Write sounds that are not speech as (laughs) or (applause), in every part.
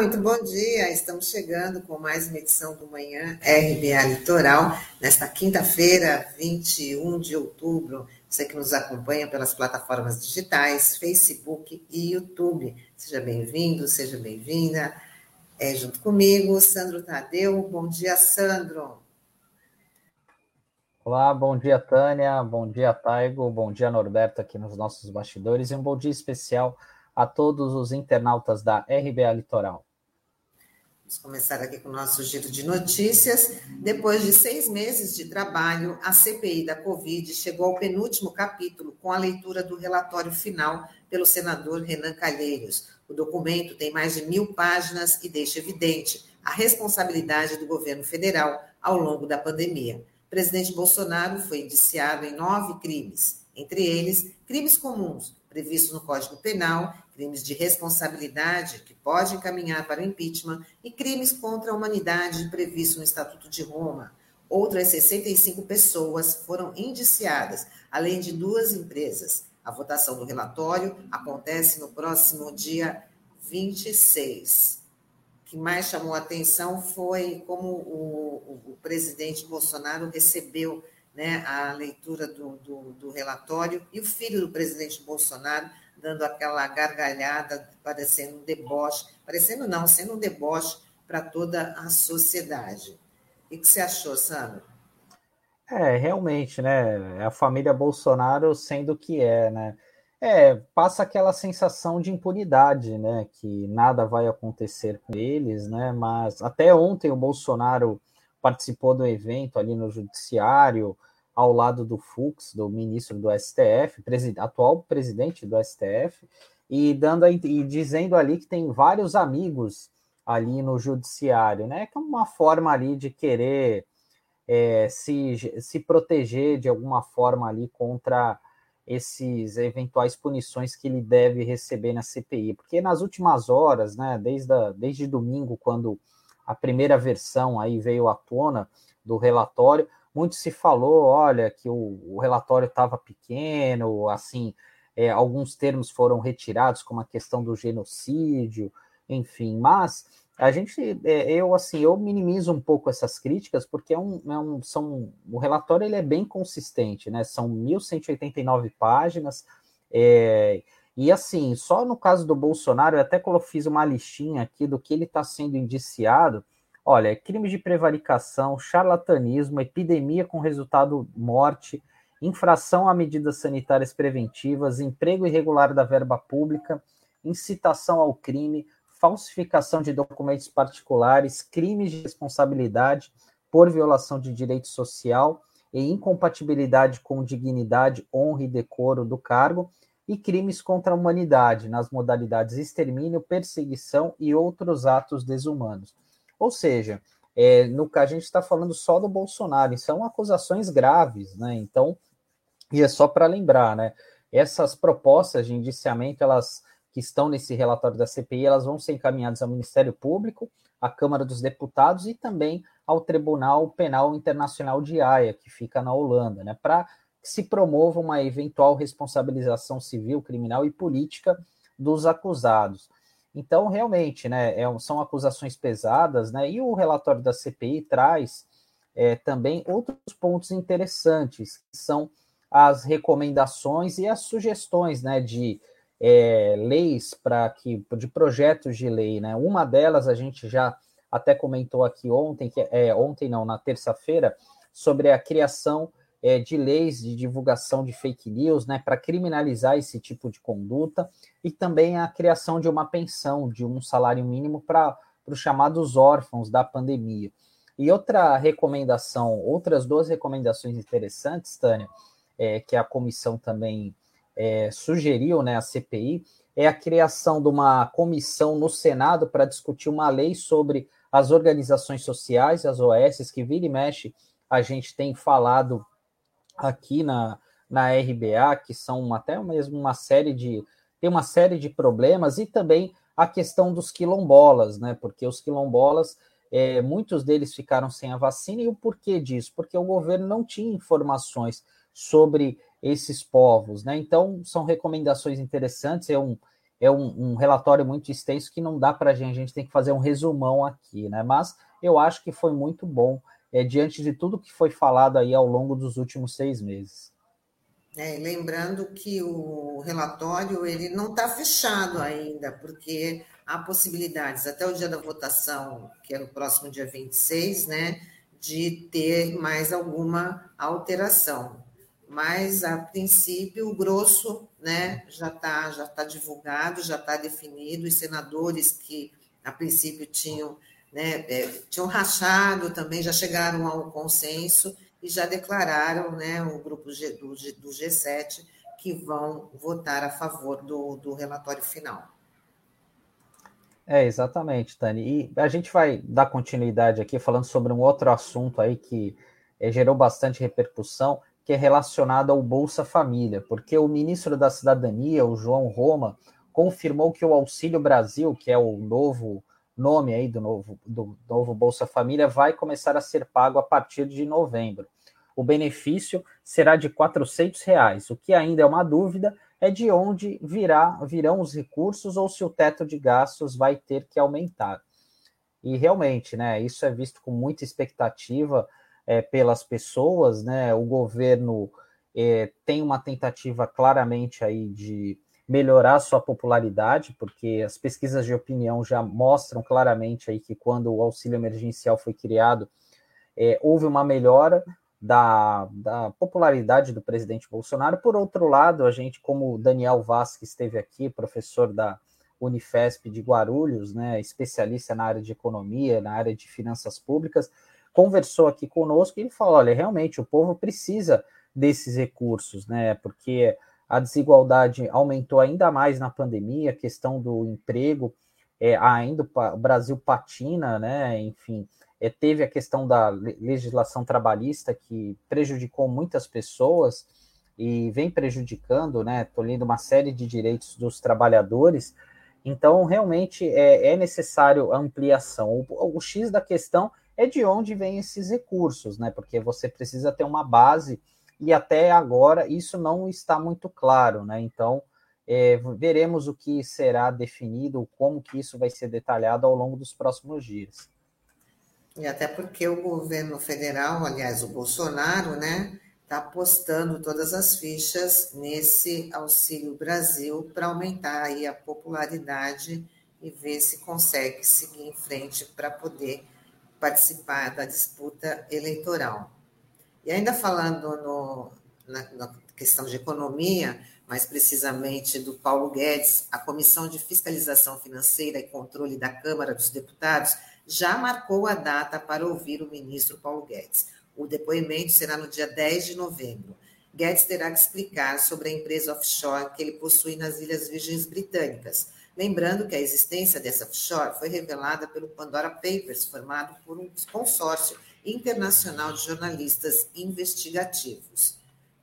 muito bom dia. Estamos chegando com mais uma edição do Manhã RBA Litoral, nesta quinta-feira, 21 de outubro. Você que nos acompanha pelas plataformas digitais, Facebook e YouTube. Seja bem-vindo, seja bem-vinda. É, junto comigo, Sandro Tadeu. Bom dia, Sandro. Olá, bom dia, Tânia. Bom dia, Taigo. Bom dia, Norberto, aqui nos nossos bastidores. E um bom dia especial a todos os internautas da RBA Litoral. Vamos começar aqui com o nosso giro de notícias. Depois de seis meses de trabalho, a CPI da Covid chegou ao penúltimo capítulo com a leitura do relatório final pelo senador Renan Calheiros. O documento tem mais de mil páginas e deixa evidente a responsabilidade do governo federal ao longo da pandemia. O presidente Bolsonaro foi indiciado em nove crimes, entre eles crimes comuns, previsto no Código Penal, crimes de responsabilidade que pode encaminhar para o impeachment e crimes contra a humanidade previsto no Estatuto de Roma. Outras 65 pessoas foram indiciadas, além de duas empresas. A votação do relatório acontece no próximo dia 26. O que mais chamou a atenção foi como o, o, o presidente Bolsonaro recebeu né, a leitura do, do, do, relatório, e o filho do presidente Bolsonaro dando aquela gargalhada, parecendo um deboche, parecendo não, sendo um deboche para toda a sociedade. O que você achou, Sandro? É, realmente, né? É a família Bolsonaro sendo o que é, né? É, passa aquela sensação de impunidade, né? Que nada vai acontecer com eles, né? Mas até ontem o Bolsonaro participou do evento ali no judiciário, ao lado do Fux, do ministro do STF, presid atual presidente do STF, e dando a, e dizendo ali que tem vários amigos ali no judiciário, né? Que é uma forma ali de querer é, se, se proteger de alguma forma ali contra esses eventuais punições que ele deve receber na CPI, porque nas últimas horas, né, desde, a, desde domingo, quando a primeira versão aí veio à tona do relatório, muito se falou, olha, que o, o relatório estava pequeno, assim, é, alguns termos foram retirados, como a questão do genocídio, enfim, mas a gente, é, eu assim, eu minimizo um pouco essas críticas, porque é um, é um, são, o relatório ele é bem consistente, né? São 1.189 páginas, é, e assim, só no caso do Bolsonaro, eu até fiz uma listinha aqui do que ele está sendo indiciado, Olha, crime de prevaricação, charlatanismo, epidemia com resultado morte, infração a medidas sanitárias preventivas, emprego irregular da verba pública, incitação ao crime, falsificação de documentos particulares, crimes de responsabilidade por violação de direito social e incompatibilidade com dignidade, honra e decoro do cargo, e crimes contra a humanidade, nas modalidades extermínio, perseguição e outros atos desumanos. Ou seja, é, no a gente está falando só do Bolsonaro, são acusações graves, né? Então, e é só para lembrar, né? Essas propostas de indiciamento, elas que estão nesse relatório da CPI, elas vão ser encaminhadas ao Ministério Público, à Câmara dos Deputados e também ao Tribunal Penal Internacional de Haia, que fica na Holanda, né? Para que se promova uma eventual responsabilização civil, criminal e política dos acusados. Então, realmente, né, é, são acusações pesadas, né? E o relatório da CPI traz é, também outros pontos interessantes, que são as recomendações e as sugestões, né, de é, leis para que de projetos de lei, né? Uma delas a gente já até comentou aqui ontem, que é ontem não, na terça-feira, sobre a criação é, de leis de divulgação de fake news, né, para criminalizar esse tipo de conduta, e também a criação de uma pensão, de um salário mínimo para os chamados órfãos da pandemia. E outra recomendação, outras duas recomendações interessantes, Tânia, é, que a comissão também é, sugeriu, né, a CPI, é a criação de uma comissão no Senado para discutir uma lei sobre as organizações sociais, as OS, que vira e mexe, a gente tem falado aqui na, na RBA, que são até mesmo uma série de. Tem uma série de problemas, e também a questão dos quilombolas, né? Porque os quilombolas, é, muitos deles ficaram sem a vacina, e o porquê disso? Porque o governo não tinha informações sobre esses povos, né? Então, são recomendações interessantes. É um, é um, um relatório muito extenso que não dá para a gente, a gente tem que fazer um resumão aqui, né? Mas eu acho que foi muito bom é, diante de tudo que foi falado aí ao longo dos últimos seis meses. É, lembrando que o relatório ele não está fechado ainda, porque há possibilidades até o dia da votação, que é no próximo dia 26, né, de ter mais alguma alteração. Mas, a princípio, o grosso né, já está já tá divulgado, já está definido, os senadores que, a princípio, tinham, né, é, tinham rachado também, já chegaram ao consenso e já declararam, né, o grupo G, do, do G7, que vão votar a favor do, do relatório final. É, exatamente, Tani. E a gente vai dar continuidade aqui falando sobre um outro assunto aí que é, gerou bastante repercussão, que é relacionado ao Bolsa Família, porque o ministro da Cidadania, o João Roma, confirmou que o Auxílio Brasil, que é o novo nome aí do novo, do novo Bolsa Família, vai começar a ser pago a partir de novembro. O benefício será de R$ reais, o que ainda é uma dúvida, é de onde virá, virão os recursos ou se o teto de gastos vai ter que aumentar. E realmente, né, isso é visto com muita expectativa é, pelas pessoas, né? O governo é, tem uma tentativa claramente aí de melhorar sua popularidade, porque as pesquisas de opinião já mostram claramente aí que quando o auxílio emergencial foi criado, é, houve uma melhora, da, da popularidade do presidente Bolsonaro. Por outro lado, a gente, como Daniel Vasquez esteve aqui, professor da Unifesp de Guarulhos, né, especialista na área de economia, na área de finanças públicas, conversou aqui conosco e ele falou: olha, realmente o povo precisa desses recursos, né? Porque a desigualdade aumentou ainda mais na pandemia, a questão do emprego, é, ainda o Brasil patina, né? Enfim, é, teve a questão da legislação trabalhista que prejudicou muitas pessoas e vem prejudicando, né, tolhendo uma série de direitos dos trabalhadores. Então, realmente é, é necessário ampliação. O, o, X da questão é de onde vêm esses recursos, né? Porque você precisa ter uma base e até agora isso não está muito claro, né? Então, é, veremos o que será definido, como que isso vai ser detalhado ao longo dos próximos dias. E até porque o governo federal, aliás, o Bolsonaro, né, está apostando todas as fichas nesse Auxílio Brasil para aumentar aí a popularidade e ver se consegue seguir em frente para poder participar da disputa eleitoral. E ainda falando no, na, na questão de economia, mais precisamente do Paulo Guedes, a Comissão de Fiscalização Financeira e Controle da Câmara dos Deputados já marcou a data para ouvir o ministro Paulo Guedes. O depoimento será no dia 10 de novembro. Guedes terá que explicar sobre a empresa offshore que ele possui nas Ilhas Virgens Britânicas. Lembrando que a existência dessa offshore foi revelada pelo Pandora Papers, formado por um consórcio internacional de jornalistas investigativos.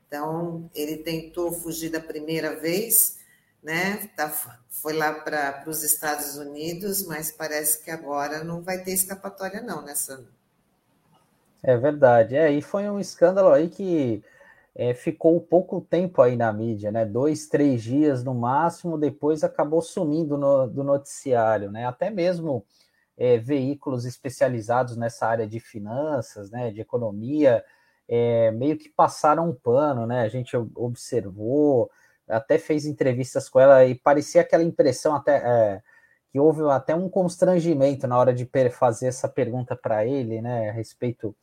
Então, ele tentou fugir da primeira vez, né? Tá, foi lá para os Estados Unidos, mas parece que agora não vai ter escapatória, não, nessa. É verdade. É, e foi um escândalo aí que é, ficou pouco tempo aí na mídia, né? Dois, três dias no máximo, depois acabou sumindo no, do noticiário, né? Até mesmo é, veículos especializados nessa área de finanças, né? De economia, é, meio que passaram um pano, né? A gente observou até fez entrevistas com ela e parecia aquela impressão até é, que houve até um constrangimento na hora de fazer essa pergunta para ele, né, a respeito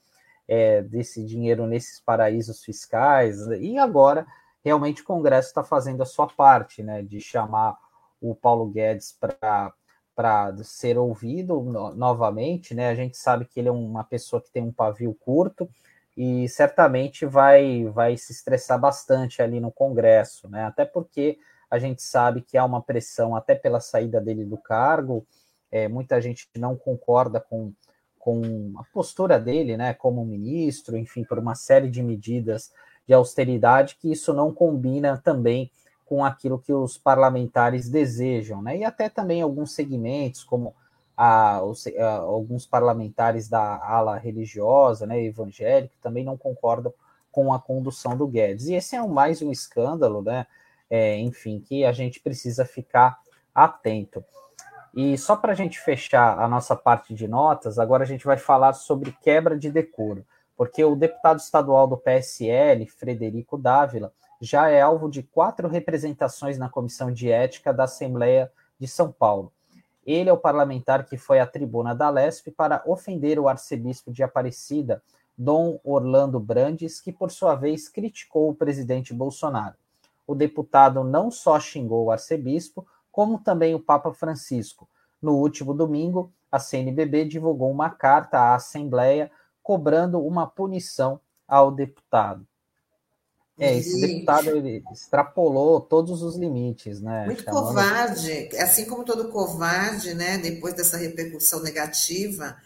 é, desse dinheiro nesses paraísos fiscais. E agora, realmente, o Congresso está fazendo a sua parte, né, de chamar o Paulo Guedes para para ser ouvido no, novamente, né? A gente sabe que ele é uma pessoa que tem um pavio curto, e certamente vai, vai se estressar bastante ali no Congresso, né? Até porque a gente sabe que há uma pressão até pela saída dele do cargo, é, muita gente não concorda com, com a postura dele, né, como ministro, enfim, por uma série de medidas de austeridade que isso não combina também com aquilo que os parlamentares desejam, né? E até também alguns segmentos, como a, a, alguns parlamentares da ala religiosa, né, evangélica, também não concordam com a condução do Guedes. E esse é mais um escândalo, né, é, enfim, que a gente precisa ficar atento. E só para a gente fechar a nossa parte de notas, agora a gente vai falar sobre quebra de decoro, porque o deputado estadual do PSL, Frederico Dávila, já é alvo de quatro representações na Comissão de Ética da Assembleia de São Paulo. Ele é o parlamentar que foi à tribuna da Lesp para ofender o arcebispo de Aparecida, Dom Orlando Brandes, que por sua vez criticou o presidente Bolsonaro. O deputado não só xingou o arcebispo, como também o Papa Francisco. No último domingo, a CNBB divulgou uma carta à Assembleia cobrando uma punição ao deputado. É, esse deputado ele extrapolou todos os limites, né? Muito Chamando... covarde, assim como todo covarde, né? Depois dessa repercussão negativa,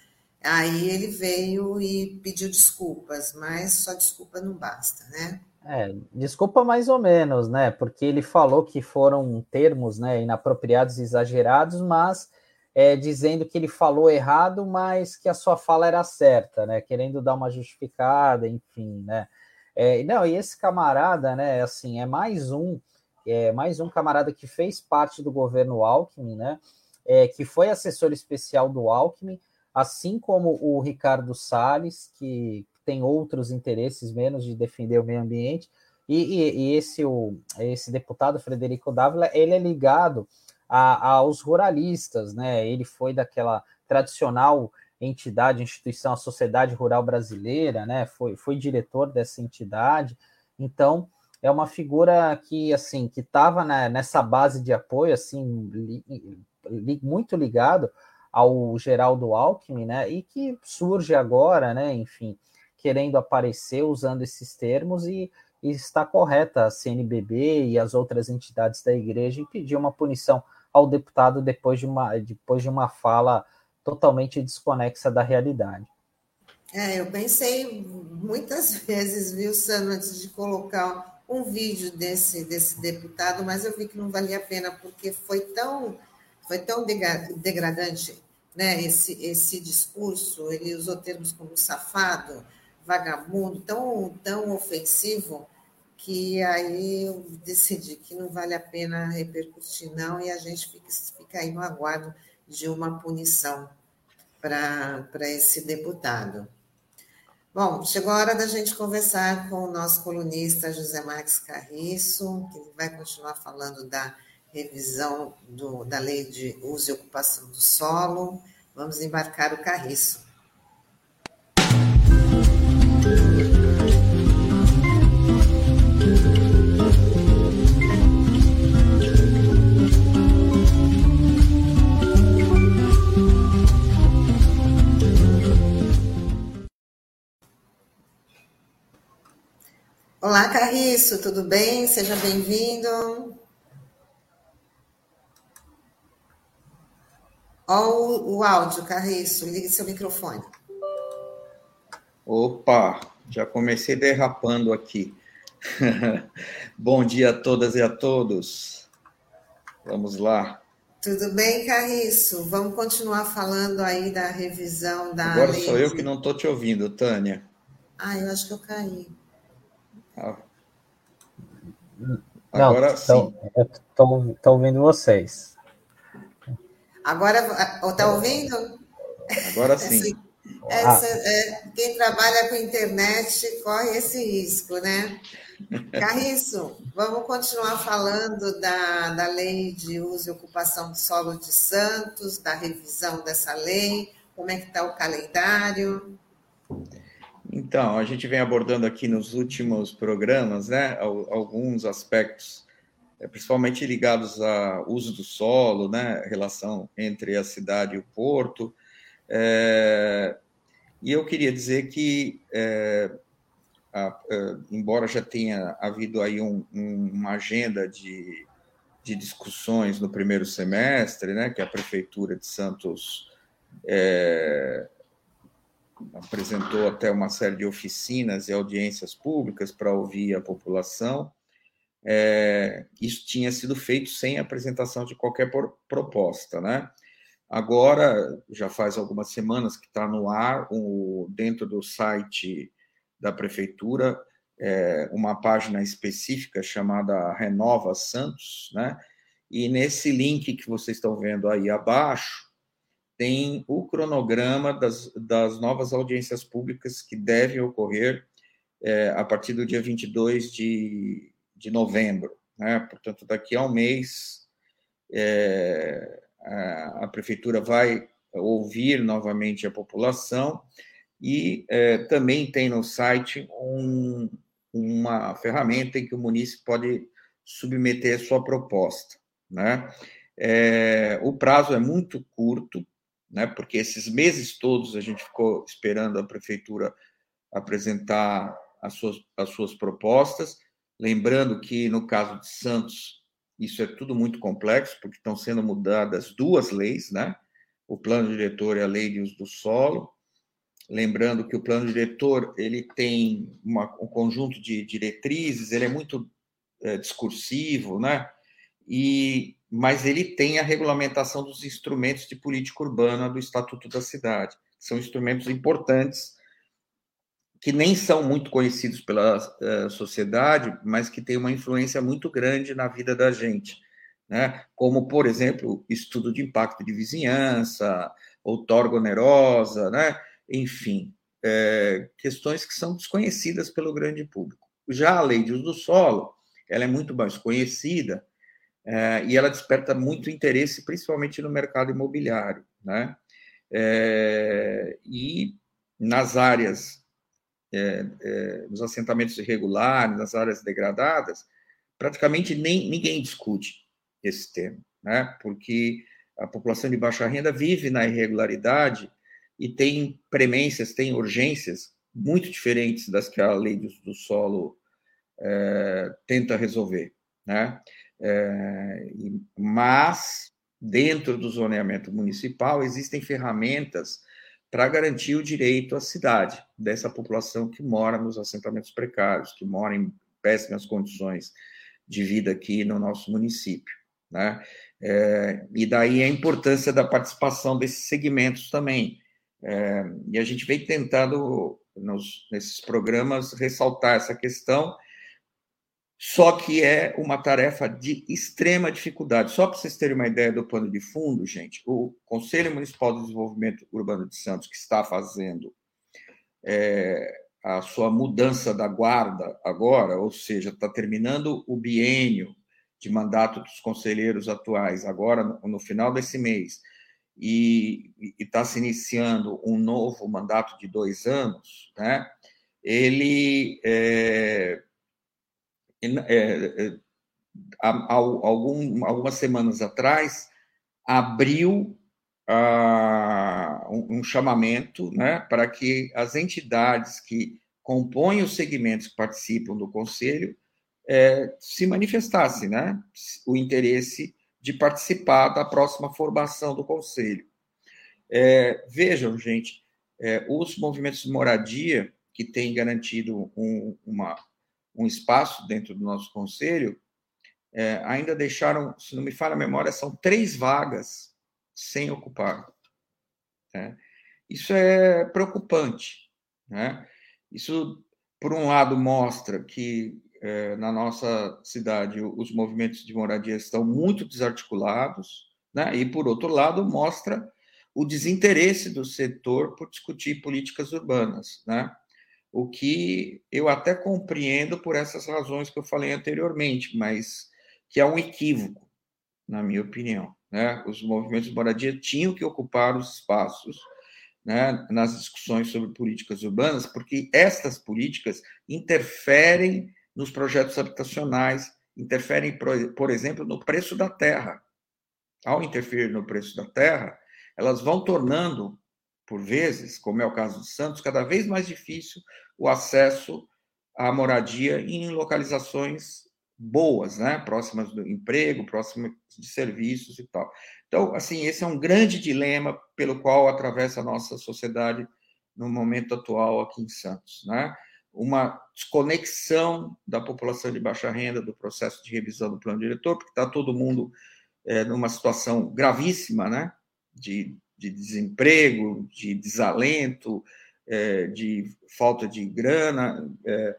aí ele veio e pediu desculpas, mas só desculpa não basta, né? É, desculpa mais ou menos, né? Porque ele falou que foram termos né, inapropriados e exagerados, mas é, dizendo que ele falou errado, mas que a sua fala era certa, né? Querendo dar uma justificada, enfim, né? É, não, e esse camarada, né? Assim, é mais um, é mais um camarada que fez parte do governo Alckmin, né? É, que foi assessor especial do Alckmin, assim como o Ricardo Salles, que tem outros interesses menos de defender o meio ambiente. E, e, e esse, o, esse deputado, Frederico Dávila, ele é ligado a, aos ruralistas, né? Ele foi daquela tradicional entidade, instituição, a Sociedade Rural Brasileira, né? Foi, foi diretor dessa entidade. Então, é uma figura que, assim, que estava nessa base de apoio, assim, li, li, muito ligado ao Geraldo Alckmin, né? E que surge agora, né? Enfim, querendo aparecer usando esses termos e, e está correta a CNBB e as outras entidades da igreja em pedir uma punição ao deputado depois de uma, depois de uma fala totalmente desconexa da realidade. É, eu pensei muitas (laughs) vezes, viu, Sano, antes de colocar um vídeo desse, desse deputado, mas eu vi que não valia a pena, porque foi tão, foi tão degradante né, esse, esse discurso, ele usou termos como safado, vagabundo, tão, tão ofensivo, que aí eu decidi que não vale a pena repercutir, não, e a gente fica, fica aí no aguardo de uma punição para esse deputado. Bom, chegou a hora da gente conversar com o nosso colunista José Marques Carriço, que vai continuar falando da revisão do, da lei de uso e ocupação do solo. Vamos embarcar o Carriço. Olá, Carriço, tudo bem? Seja bem-vindo. Olha o, o áudio, Carriço, ligue seu microfone. Opa, já comecei derrapando aqui. (laughs) Bom dia a todas e a todos. Vamos lá. Tudo bem, Carriço? Vamos continuar falando aí da revisão da. Agora sou eu que não estou te ouvindo, Tânia. Ah, eu acho que eu caí. Ah. Agora não, sim. Estou ouvindo vocês. Agora, está ouvindo? Agora (laughs) sim. Essa, ah. é, quem trabalha com internet corre esse risco, né? Carriço, vamos continuar falando da, da lei de uso e ocupação do solo de Santos, da revisão dessa lei, como é que está o calendário? Então, a gente vem abordando aqui nos últimos programas, né, alguns aspectos, é, principalmente ligados ao uso do solo, né, relação entre a cidade e o porto, é, e eu queria dizer que, é, a, a, embora já tenha havido aí um, um, uma agenda de, de discussões no primeiro semestre, né, que a Prefeitura de Santos é, apresentou até uma série de oficinas e audiências públicas para ouvir a população, é, isso tinha sido feito sem apresentação de qualquer proposta, né? Agora, já faz algumas semanas que está no ar, o, dentro do site da prefeitura, é, uma página específica chamada Renova Santos, né? E nesse link que vocês estão vendo aí abaixo, tem o cronograma das, das novas audiências públicas que devem ocorrer é, a partir do dia 22 de, de novembro. Né? Portanto, daqui a um mês, é, a, a, prefeitura vai ouvir novamente a população e é, também tem no site um, uma ferramenta em que o município pode submeter sua proposta. Né? É, o prazo é muito curto, né? porque esses meses todos a gente ficou esperando a prefeitura apresentar as suas, as suas propostas. Lembrando que, no caso de Santos, isso é tudo muito complexo, porque estão sendo mudadas duas leis, né? O plano diretor e a lei de uso do solo. Lembrando que o plano diretor ele tem uma, um conjunto de diretrizes, ele é muito é, discursivo, né? E, mas ele tem a regulamentação dos instrumentos de política urbana do Estatuto da Cidade. São instrumentos importantes que nem são muito conhecidos pela uh, sociedade, mas que têm uma influência muito grande na vida da gente, né? Como, por exemplo, estudo de impacto de vizinhança, outorga onerosa, né? Enfim, é, questões que são desconhecidas pelo grande público. Já a lei de uso do solo, ela é muito mais conhecida é, e ela desperta muito interesse, principalmente no mercado imobiliário, né? É, e nas áreas é, nos assentamentos irregulares, nas áreas degradadas, praticamente nem ninguém discute esse tema, né? Porque a população de baixa renda vive na irregularidade e tem premências, tem urgências muito diferentes das que a lei do, do solo tenta resolver, né? É, mas dentro do zoneamento municipal existem ferramentas para garantir o direito à cidade dessa população que mora nos assentamentos precários, que mora em péssimas condições de vida aqui no nosso município. Né? É, e daí a importância da participação desses segmentos também. É, e a gente vem tentando, nos, nesses programas, ressaltar essa questão só que é uma tarefa de extrema dificuldade. Só para vocês terem uma ideia do pano de fundo, gente, o Conselho Municipal de Desenvolvimento Urbano de Santos, que está fazendo é, a sua mudança da guarda agora, ou seja, está terminando o biênio de mandato dos conselheiros atuais, agora no, final desse mês, e está se iniciando um novo mandato de dois anos, né? ele é, é, é, há, algum, algumas semanas atrás, abriu uh, um, um, chamamento né, para que as entidades que compõem os segmentos que participam do Conselho é, se manifestassem né, o interesse de participar da próxima formação do Conselho. É, vejam, gente, é, os movimentos de moradia, que têm garantido um, uma, um espaço dentro do nosso conselho, é, ainda deixaram, se não me falha a memória, são três vagas sem ocupar. Né? Isso é preocupante. Né? Isso, por um lado, mostra que é, na nossa cidade os movimentos de moradia estão muito desarticulados, né? e, por outro lado, mostra o desinteresse do setor por discutir políticas urbanas. Né? O que eu até compreendo por essas razões que eu falei anteriormente, mas que é um equívoco, na minha opinião. Né? Os movimentos de moradia tinham que ocupar os espaços né, nas discussões sobre políticas urbanas, porque estas políticas interferem nos projetos habitacionais, interferem, por exemplo, no preço da terra. Ao interferir no preço da terra, elas vão tornando por vezes, como é o caso de Santos, cada vez mais difícil o acesso à moradia em localizações boas, né? próximas do emprego, próximas de serviços e tal. Então, assim, esse é um grande dilema pelo qual atravessa a nossa sociedade no momento atual aqui em Santos, né? Uma desconexão da população de baixa renda do processo de revisão do plano diretor, porque está todo mundo é, numa situação gravíssima, né? De de desemprego, de desalento, é, de falta de grana, é,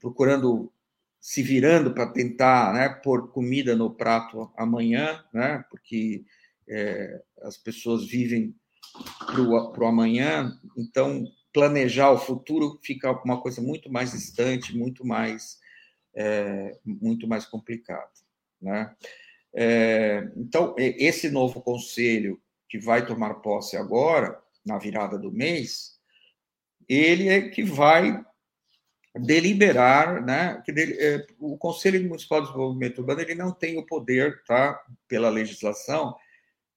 procurando se virando para tentar né, pôr comida no prato amanhã, né, porque é, as pessoas vivem para o amanhã, então planejar o futuro fica uma coisa muito mais distante, muito mais, é, muito mais complicado. Né? É, então, esse novo conselho que vai tomar posse agora, na virada do mês, ele é que vai deliberar, né? É, o Conselho Municipal de Desenvolvimento Urbano ele não tem o poder, tá, pela legislação,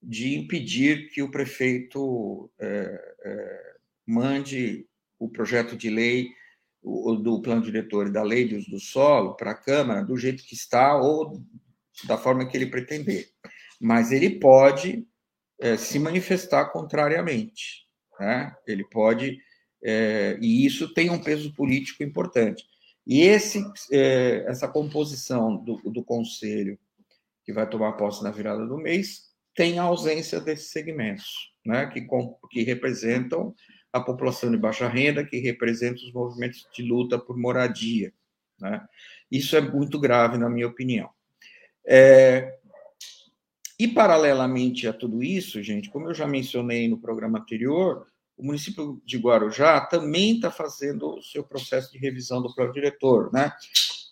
de impedir que o prefeito é, é, mande o projeto de lei o, do plano diretor e da lei de uso do solo para a Câmara do jeito que está ou da forma que ele pretender. Mas ele pode é, se manifestar contrariamente. Né? Ele pode, é, e isso tem um peso político importante. E esse, é, essa composição do, do conselho que vai tomar posse na virada do mês tem a ausência desses segmentos, né? que, que representam a população de baixa renda, que representam os movimentos de luta por moradia. Né? Isso é muito grave, na minha opinião. É, e, paralelamente a tudo isso, gente, como eu já mencionei no programa anterior, o município de Guarujá também está fazendo o seu processo de revisão do plano diretor, né?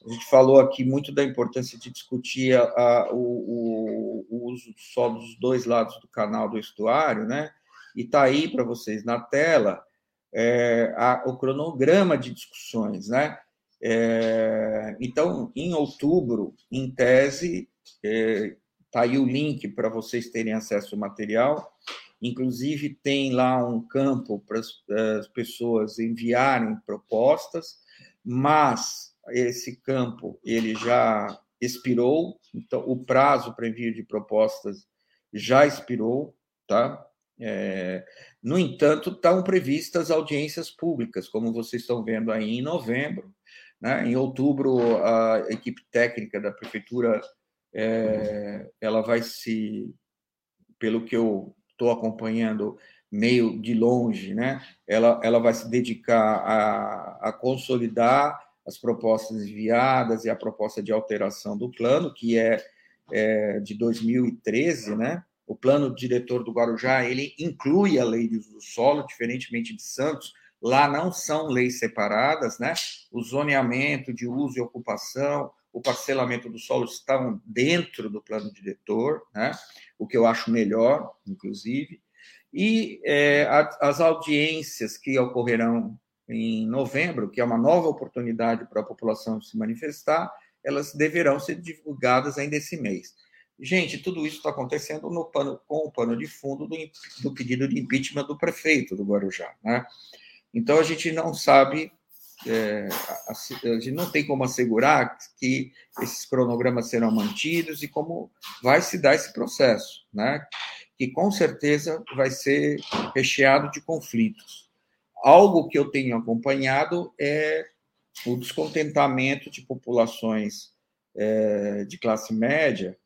A gente falou aqui muito da importância de discutir a, a, o, o, uso só dos dois lados do canal do estuário, né? E está aí para vocês na tela é, a, o cronograma de discussões, né? É, então, em outubro, em tese, é, Está aí o link para vocês terem acesso ao material. Inclusive, tem lá um campo para as pessoas enviarem propostas, mas esse campo ele já expirou, então o prazo para envio de propostas já expirou, tá? É, no entanto, estão previstas audiências públicas, como vocês estão vendo aí em novembro. Né? Em outubro, a equipe técnica da prefeitura é, ela vai se, pelo que eu estou acompanhando meio de longe, né? Ela, ela vai se dedicar a, a consolidar as propostas enviadas e a proposta de alteração do plano, que é, é de 2013, né? O plano diretor do Guarujá ele inclui a lei do solo, diferentemente de Santos. Lá não são leis separadas, né? O zoneamento de uso e ocupação, o parcelamento do solo estão dentro do plano diretor, né? O que eu acho melhor, inclusive, e é, as audiências que ocorrerão em novembro, que é uma nova oportunidade para a população se manifestar, elas deverão ser divulgadas ainda esse mês. Gente, tudo isso está acontecendo no pano, com o pano de fundo do, do pedido de impeachment do prefeito do Guarujá. Né? Então, a gente não sabe é, a, a, gente não tem como assegurar que esses cronogramas serão mantidos e como vai se dar esse processo, né? que com certeza vai ser recheado de conflitos. Algo que eu tenho acompanhado é o descontentamento de populações é, de classe média,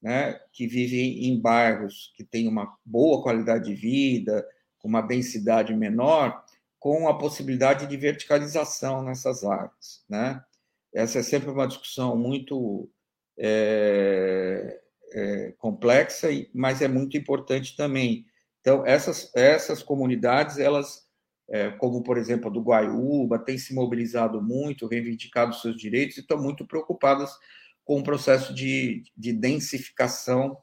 né, que vivem em bairros que têm uma boa qualidade de vida, com uma densidade menor, com a possibilidade de verticalização nessas áreas. Né? Essa é sempre uma discussão muito é, é, complexa, mas é muito importante também. Então, essas, essas comunidades, elas, é, como por exemplo a do Guaiúba, têm se mobilizado muito, reivindicado seus direitos e estão muito preocupadas com o processo de, de densificação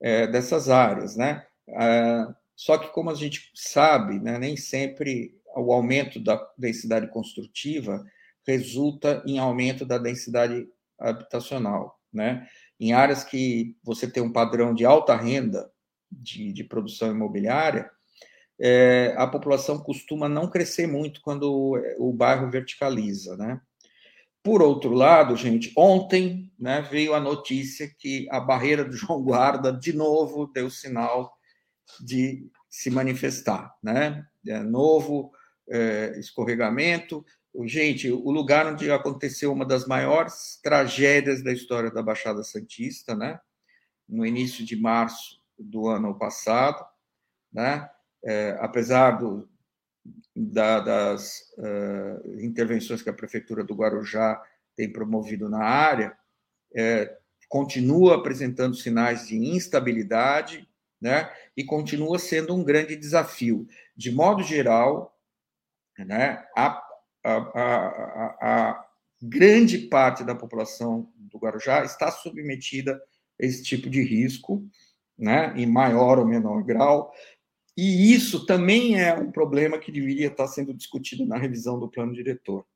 é, dessas áreas. Né? Ah, só que, como a gente sabe, né, nem sempre o aumento da densidade construtiva resulta em aumento da densidade habitacional, né? Em áreas que você tem um padrão de alta renda de, de produção imobiliária, é, a população costuma não crescer muito quando o, o bairro verticaliza, né? Por outro lado, gente, ontem né, veio a notícia que a barreira do João Guarda de novo deu sinal de se manifestar, né? É novo é, escorregamento. Gente, o lugar onde aconteceu uma das maiores tragédias da história da Baixada Santista, né? No início de março do ano passado, né? É, apesar do, da, das uh, intervenções que a prefeitura do Guarujá tem promovido na área, é, continua apresentando sinais de instabilidade, né? E continua sendo um grande desafio. De modo geral, né? A, a, a, a grande parte da população do Guarujá está submetida a esse tipo de risco, né? Em maior ou menor grau. E isso também é um problema que deveria estar sendo discutido na revisão do plano diretor,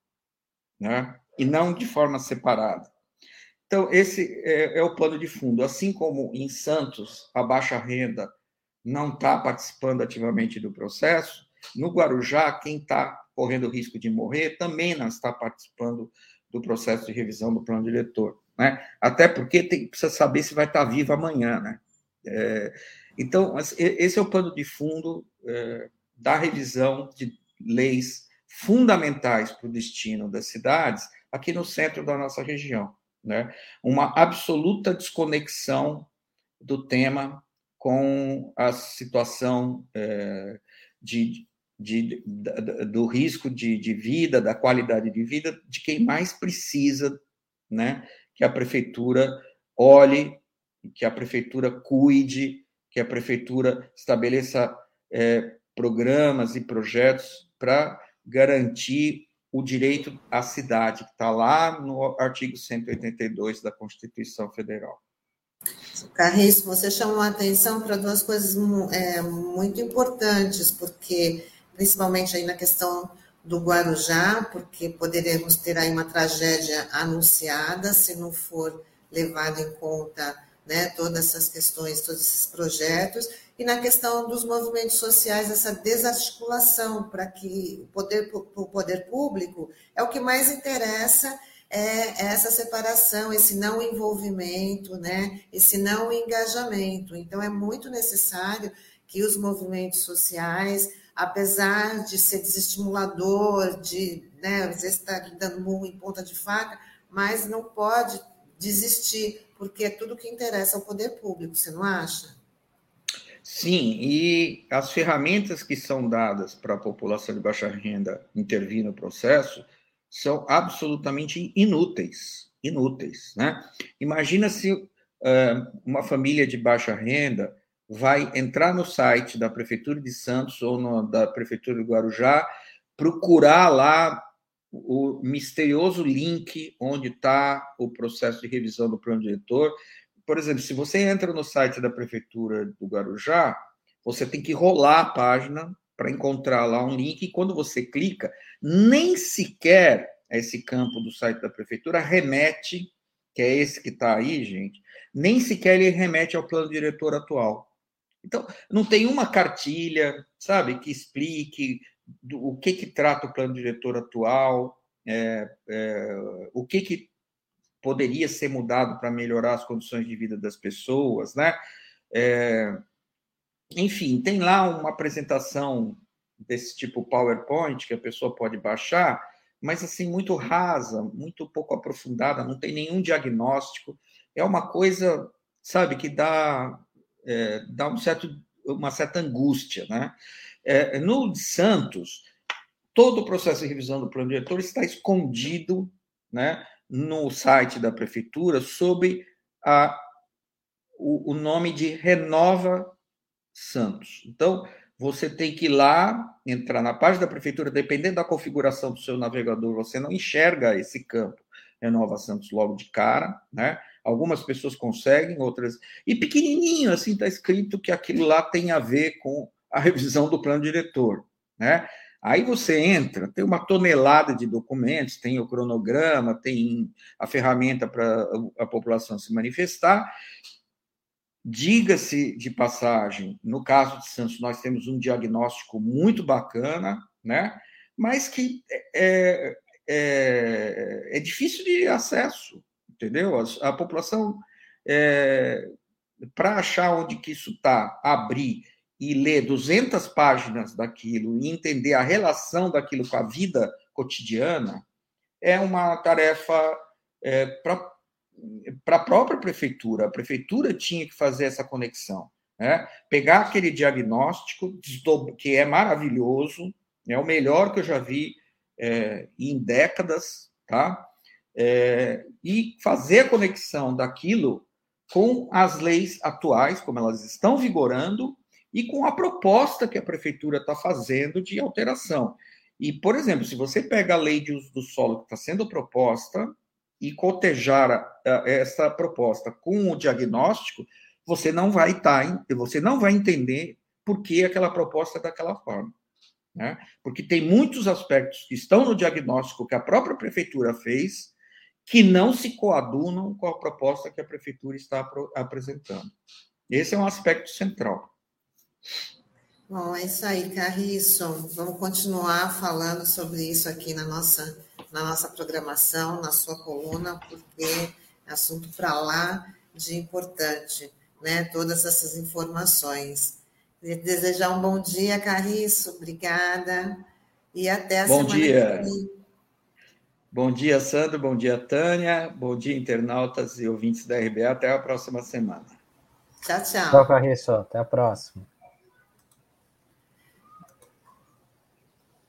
né? E não de forma separada. Então, esse é, é o plano de fundo. Assim como em Santos, a baixa renda não está participando ativamente do processo, no Guarujá, quem está correndo risco de morrer também não está participando do processo de revisão do plano diretor. Né? Até porque tem, precisa saber se vai estar vivo amanhã. Né? É, então, esse é o plano de fundo é, da revisão de leis fundamentais para o destino das cidades aqui no centro da nossa região. Né? Uma absoluta desconexão do tema com a situação é, de, de, do risco de, de vida, da qualidade de vida de quem mais precisa né? que a prefeitura olhe, que a prefeitura cuide, que a prefeitura estabeleça é, programas e projetos para garantir o direito à cidade, que está lá no artigo 182 da Constituição Federal. Carris, você chamou a atenção para duas coisas é, muito importantes, porque, principalmente aí na questão do Guarujá, porque poderemos ter aí uma tragédia anunciada se não for levado em conta né, todas essas questões, todos esses projetos, e na questão dos movimentos sociais, essa desarticulação para que o poder, o poder público é o que mais interessa é essa separação, esse não envolvimento, né, esse não engajamento. Então, é muito necessário que os movimentos sociais, apesar de ser desestimulador, de, né, às vezes estar tá dando murro em ponta de faca, mas não pode desistir, porque é tudo que interessa ao poder público, você não acha? Sim, e as ferramentas que são dadas para a população de baixa renda intervir no processo são absolutamente inúteis, inúteis, né? Imagina se uh, uma família de baixa renda vai entrar no site da prefeitura de Santos ou no, da prefeitura de Guarujá, procurar lá o misterioso link onde está o processo de revisão do plano diretor. Por exemplo, se você entra no site da Prefeitura do Guarujá, você tem que rolar a página para encontrar lá um link, e quando você clica, nem sequer esse campo do site da Prefeitura remete, que é esse que está aí, gente, nem sequer ele remete ao plano diretor atual. Então, não tem uma cartilha, sabe, que explique do, o que, que trata o plano diretor atual, é, é, o que, que poderia ser mudado para melhorar as condições de vida das pessoas, né? É, enfim, tem lá uma apresentação desse tipo PowerPoint que a pessoa pode baixar, mas assim muito rasa, muito pouco aprofundada, não tem nenhum diagnóstico. É uma coisa, sabe, que dá é, dá um certo, uma certa angústia, né? É, no Santos, todo o processo de revisão do plano diretor está escondido né, no site da prefeitura sob a, o, o nome de Renova Santos. Então, você tem que ir lá, entrar na página da prefeitura, dependendo da configuração do seu navegador, você não enxerga esse campo Renova Santos logo de cara, né? Algumas pessoas conseguem, outras. E pequenininho, assim, está escrito que aquilo lá tem a ver com a revisão do plano diretor, né? Aí você entra, tem uma tonelada de documentos, tem o cronograma, tem a ferramenta para a população se manifestar. Diga-se de passagem, no caso de Santos, nós temos um diagnóstico muito bacana, né? mas que é, é, é difícil de acesso, entendeu? A, a população, é, para achar onde que isso está, abrir e ler 200 páginas daquilo e entender a relação daquilo com a vida cotidiana é uma tarefa é, para a própria prefeitura. A prefeitura tinha que fazer essa conexão. Né? Pegar aquele diagnóstico, que é maravilhoso, é o melhor que eu já vi é, em décadas, tá? É, e fazer a conexão daquilo com as leis atuais, como elas estão vigorando, e com a proposta que a prefeitura está fazendo de alteração. E, por exemplo, se você pega a lei de uso do solo que está sendo proposta e cotejar essa proposta com o diagnóstico, você não vai tá, você não vai entender por que aquela proposta é daquela forma. Né? Porque tem muitos aspectos que estão no diagnóstico que a própria prefeitura fez que não se coadunam com a proposta que a prefeitura está apresentando. Esse é um aspecto central. Bom, é isso aí, Carriço. Vamos continuar falando sobre isso aqui na nossa, na nossa programação, na sua coluna, porque é assunto para lá de importante, né? Todas essas informações. Desejar um bom dia, Carriço. Obrigada. E até a bom semana dia. que vem. Bom dia, Sandro. Bom dia, Tânia. Bom dia, internautas e ouvintes da RBA. Até a próxima semana. Tchau, tchau. Tchau, Carriço. Até a próxima.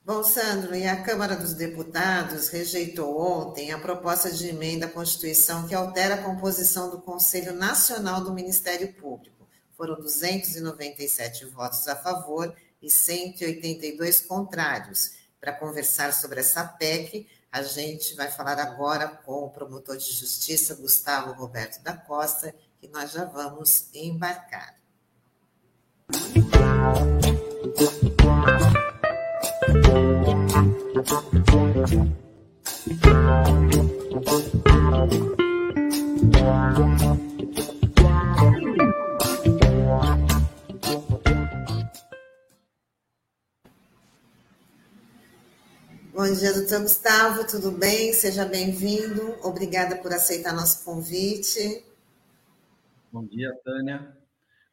Bom, Sandro, e a Câmara dos Deputados rejeitou ontem a proposta de emenda à Constituição que altera a composição do Conselho Nacional do Ministério Público. Foram 297 votos a favor e 182 contrários. Para conversar sobre essa PEC, a gente vai falar agora com o promotor de justiça, Gustavo Roberto da Costa, que nós já vamos embarcar. Bom dia, doutor Gustavo, tudo bem? Seja bem-vindo. Obrigada por aceitar nosso convite. Bom dia, Tânia.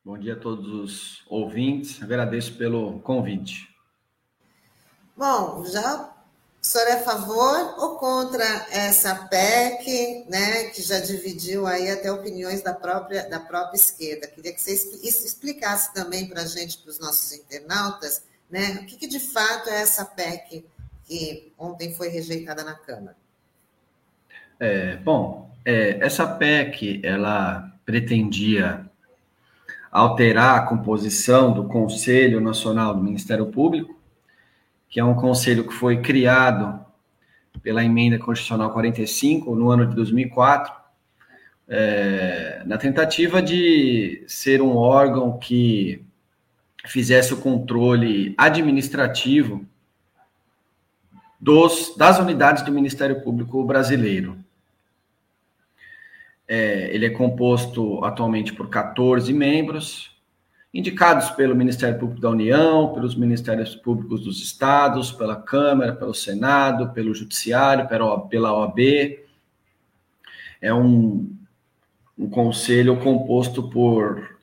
Bom dia a todos os ouvintes. Agradeço pelo convite. Bom, já o senhor é a favor ou contra essa PEC, né, que já dividiu aí até opiniões da própria, da própria esquerda? Queria que você explicasse também para a gente, para os nossos internautas, né, o que, que de fato é essa PEC que ontem foi rejeitada na Câmara. É, bom, é, essa PEC, ela pretendia alterar a composição do Conselho Nacional do Ministério Público, que é um conselho que foi criado pela emenda constitucional 45 no ano de 2004, é, na tentativa de ser um órgão que fizesse o controle administrativo dos, das unidades do Ministério Público Brasileiro. É, ele é composto atualmente por 14 membros, indicados pelo Ministério Público da União, pelos Ministérios Públicos dos Estados, pela Câmara, pelo Senado, pelo Judiciário, pela OAB. É um, um conselho composto por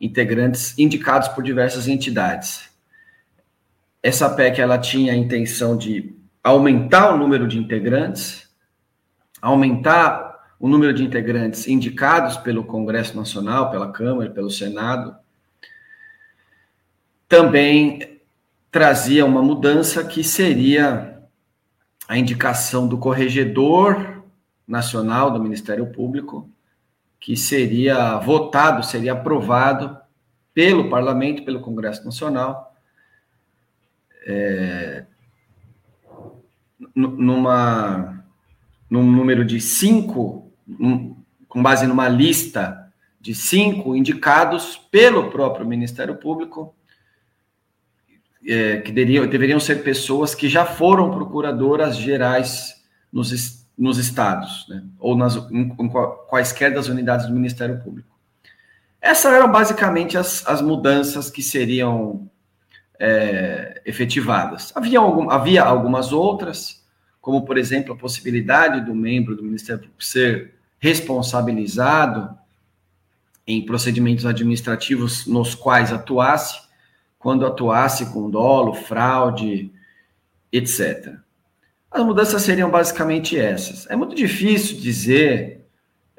integrantes indicados por diversas entidades. Essa PEC ela tinha a intenção de aumentar o número de integrantes, aumentar o número de integrantes indicados pelo Congresso Nacional, pela Câmara, pelo Senado, também trazia uma mudança que seria a indicação do corregedor nacional do Ministério Público, que seria votado, seria aprovado pelo Parlamento, pelo Congresso Nacional, é, numa, num número de cinco, com base numa lista de cinco indicados pelo próprio Ministério Público, é, que deveriam, deveriam ser pessoas que já foram procuradoras gerais nos, nos estados, né, ou nas, em, em quaisquer das unidades do Ministério Público. Essas eram basicamente as, as mudanças que seriam é, efetivadas. Havia, algum, havia algumas outras, como, por exemplo, a possibilidade do membro do Ministério Público ser responsabilizado em procedimentos administrativos nos quais atuasse, quando atuasse com dolo, fraude, etc. As mudanças seriam basicamente essas. É muito difícil dizer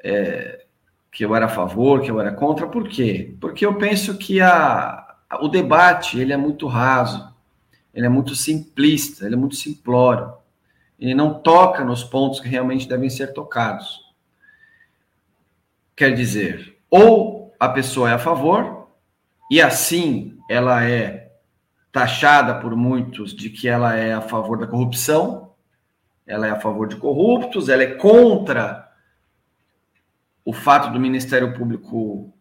é, que eu era a favor, que eu era contra, por quê? Porque eu penso que a, o debate ele é muito raso, ele é muito simplista, ele é muito simplório. ele não toca nos pontos que realmente devem ser tocados. Quer dizer, ou a pessoa é a favor, e assim ela é taxada por muitos de que ela é a favor da corrupção, ela é a favor de corruptos, ela é contra o fato do Ministério Público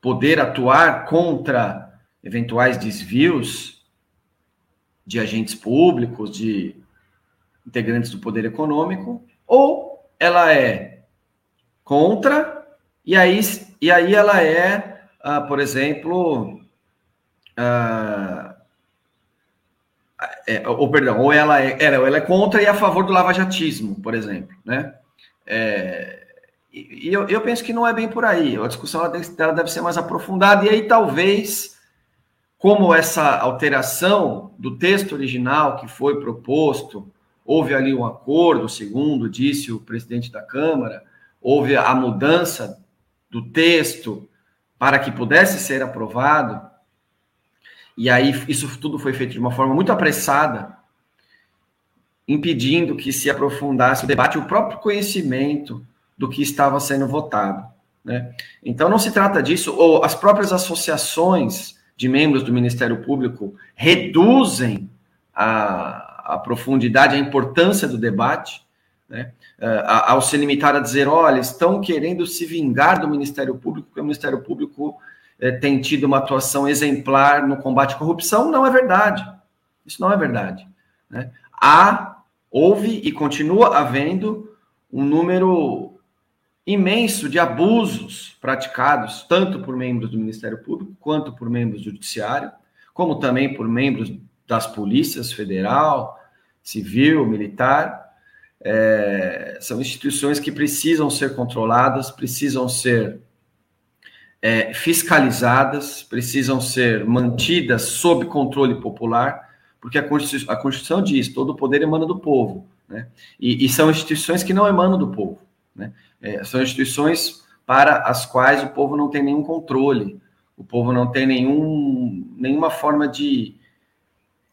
poder atuar contra eventuais desvios de agentes públicos, de integrantes do poder econômico, ou ela é contra, e aí, e aí ela é, uh, por exemplo, uh, é, ou perdão, ou ela é, ela é contra e a favor do lavajatismo, por exemplo, né? É, e eu, eu, penso que não é bem por aí. A discussão ela deve, ela deve ser mais aprofundada, e aí talvez, como essa alteração do texto original que foi proposto, houve ali um acordo, segundo disse o presidente da Câmara, houve a mudança do texto para que pudesse ser aprovado, e aí isso tudo foi feito de uma forma muito apressada, impedindo que se aprofundasse o debate, o próprio conhecimento do que estava sendo votado. Né? Então, não se trata disso, ou as próprias associações de membros do Ministério Público reduzem a, a profundidade, a importância do debate, né? ao se limitar a dizer: olha, estão querendo se vingar do Ministério Público, porque o Ministério Público é, tem tido uma atuação exemplar no combate à corrupção. Não é verdade. Isso não é verdade. Né? Há, houve e continua havendo um número imenso de abusos praticados tanto por membros do Ministério Público quanto por membros do Judiciário, como também por membros das polícias federal, civil, militar. É, são instituições que precisam ser controladas, precisam ser é, fiscalizadas, precisam ser mantidas sob controle popular, porque a Constituição, a Constituição diz todo o poder emana do povo, né? e, e são instituições que não emanam do povo. Né? É, são instituições para as quais o povo não tem nenhum controle, o povo não tem nenhum, nenhuma forma de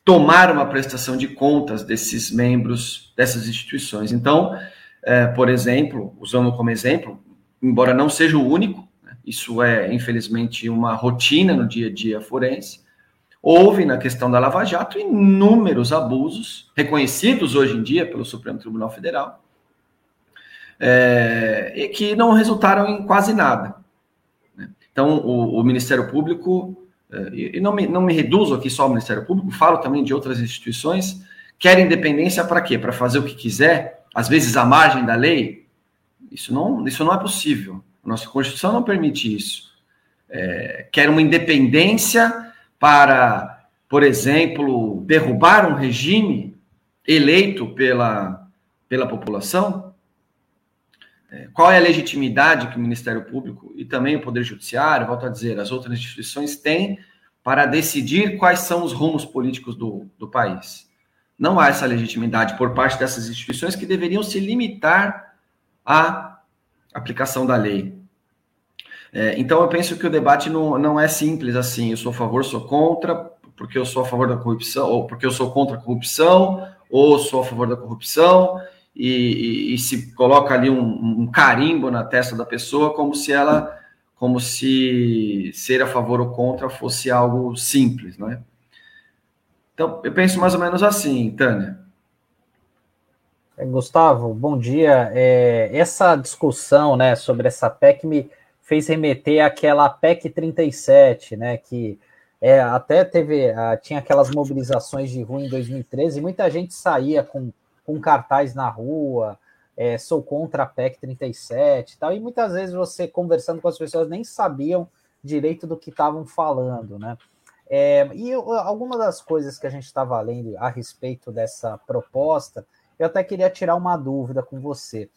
tomar uma prestação de contas desses membros dessas instituições. Então, é, por exemplo, usando como exemplo, embora não seja o único, né, isso é infelizmente uma rotina no dia a dia forense, houve na questão da Lava Jato inúmeros abusos reconhecidos hoje em dia pelo Supremo Tribunal Federal é, e que não resultaram em quase nada. Né? Então, o, o, Ministério Público, é, e não me, não me reduzo aqui só ao Ministério Público, falo também de outras instituições, quer independência para quê? Para fazer o que quiser, às vezes à margem da lei? Isso não, isso não é possível. A nossa Constituição não permite isso. É, quer uma independência para, por exemplo, derrubar um regime eleito pela, pela população? É, qual é a legitimidade que o Ministério Público e também o Poder Judiciário, volto a dizer, as outras instituições têm para decidir quais são os rumos políticos do, do país? Não há essa legitimidade por parte dessas instituições que deveriam se limitar à aplicação da lei. É, então, eu penso que o debate não, não é simples assim. Eu sou a favor, sou contra, porque eu sou a favor da corrupção, ou porque eu sou contra a corrupção, ou sou a favor da corrupção e, e, e se coloca ali um, um, carimbo na testa da pessoa como se ela, como se ser a favor ou contra fosse algo simples, não é? Então, eu penso mais ou menos assim, Tânia. É, Gustavo, bom dia. É, essa discussão né, sobre essa PEC me fez remeter àquela PEC 37, né, que é, até teve, uh, tinha aquelas mobilizações de rua em 2013, e muita gente saía com com cartaz na rua, é, sou contra a PEC 37 e tal, e muitas vezes você conversando com as pessoas nem sabiam direito do que estavam falando, né? É, e algumas das coisas que a gente estava lendo a respeito dessa proposta, eu até queria tirar uma dúvida com você.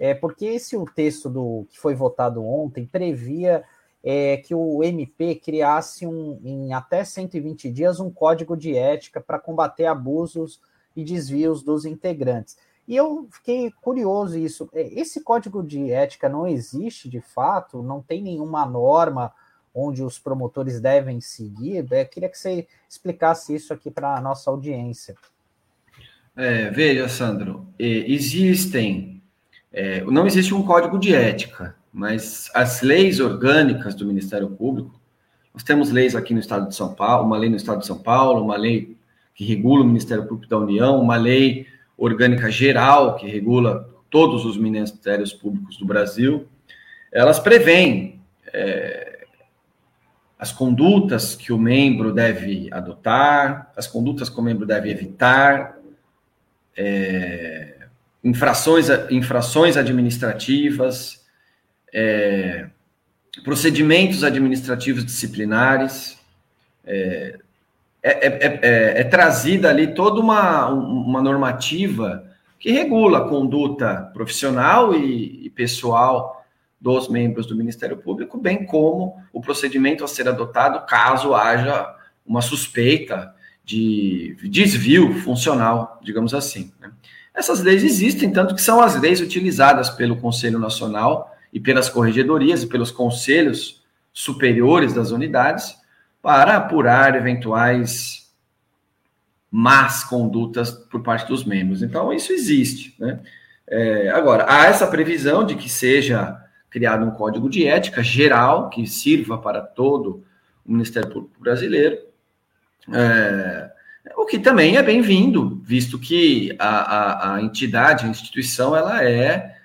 É, porque esse o texto do que foi votado ontem previa é, que o MP criasse um, em até 120 dias um código de ética para combater abusos e desvios dos integrantes. E eu fiquei curioso isso. É, esse código de ética não existe de fato? Não tem nenhuma norma onde os promotores devem seguir? Eu queria que você explicasse isso aqui para a nossa audiência. É, veja, Sandro, existem, é, não existe um código de ética, mas as leis orgânicas do Ministério Público, nós temos leis aqui no Estado de São Paulo, uma lei no Estado de São Paulo, uma lei que regula o Ministério Público da União, uma lei orgânica geral que regula todos os ministérios públicos do Brasil, elas prevêem é, as condutas que o membro deve adotar, as condutas que o membro deve evitar, é, infrações, infrações administrativas, é, procedimentos administrativos disciplinares, é, é, é, é, é, trazida ali toda uma, uma normativa que regula a conduta profissional e, e pessoal dos membros do Ministério Público, bem como o procedimento a ser adotado caso haja uma suspeita de desvio funcional, digamos assim. Né? Essas leis existem, tanto que são as leis utilizadas pelo Conselho Nacional e pelas corregedorias e pelos conselhos superiores das unidades para apurar eventuais más condutas por parte dos membros. Então, isso existe. Né? É, agora, há essa previsão de que seja criado um código de ética geral que sirva para todo o Ministério Público Brasileiro, é, o que também é bem-vindo, visto que a, a, a entidade, a instituição, ela é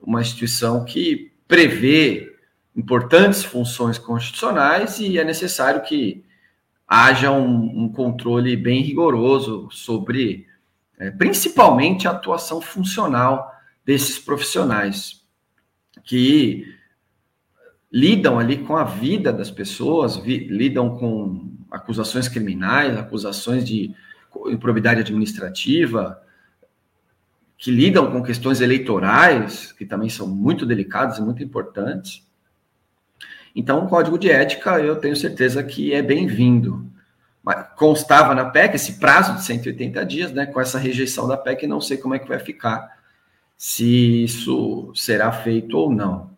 uma instituição que prevê importantes funções constitucionais e é necessário que haja um, um controle bem rigoroso sobre, é, principalmente, a atuação funcional desses profissionais que lidam ali com a vida das pessoas, vi, lidam com acusações criminais, acusações de improbidade administrativa, que lidam com questões eleitorais, que também são muito delicadas e muito importantes. Então, o código de ética, eu tenho certeza que é bem-vindo. Constava na PEC esse prazo de 180 dias, né? Com essa rejeição da PEC, não sei como é que vai ficar, se isso será feito ou não.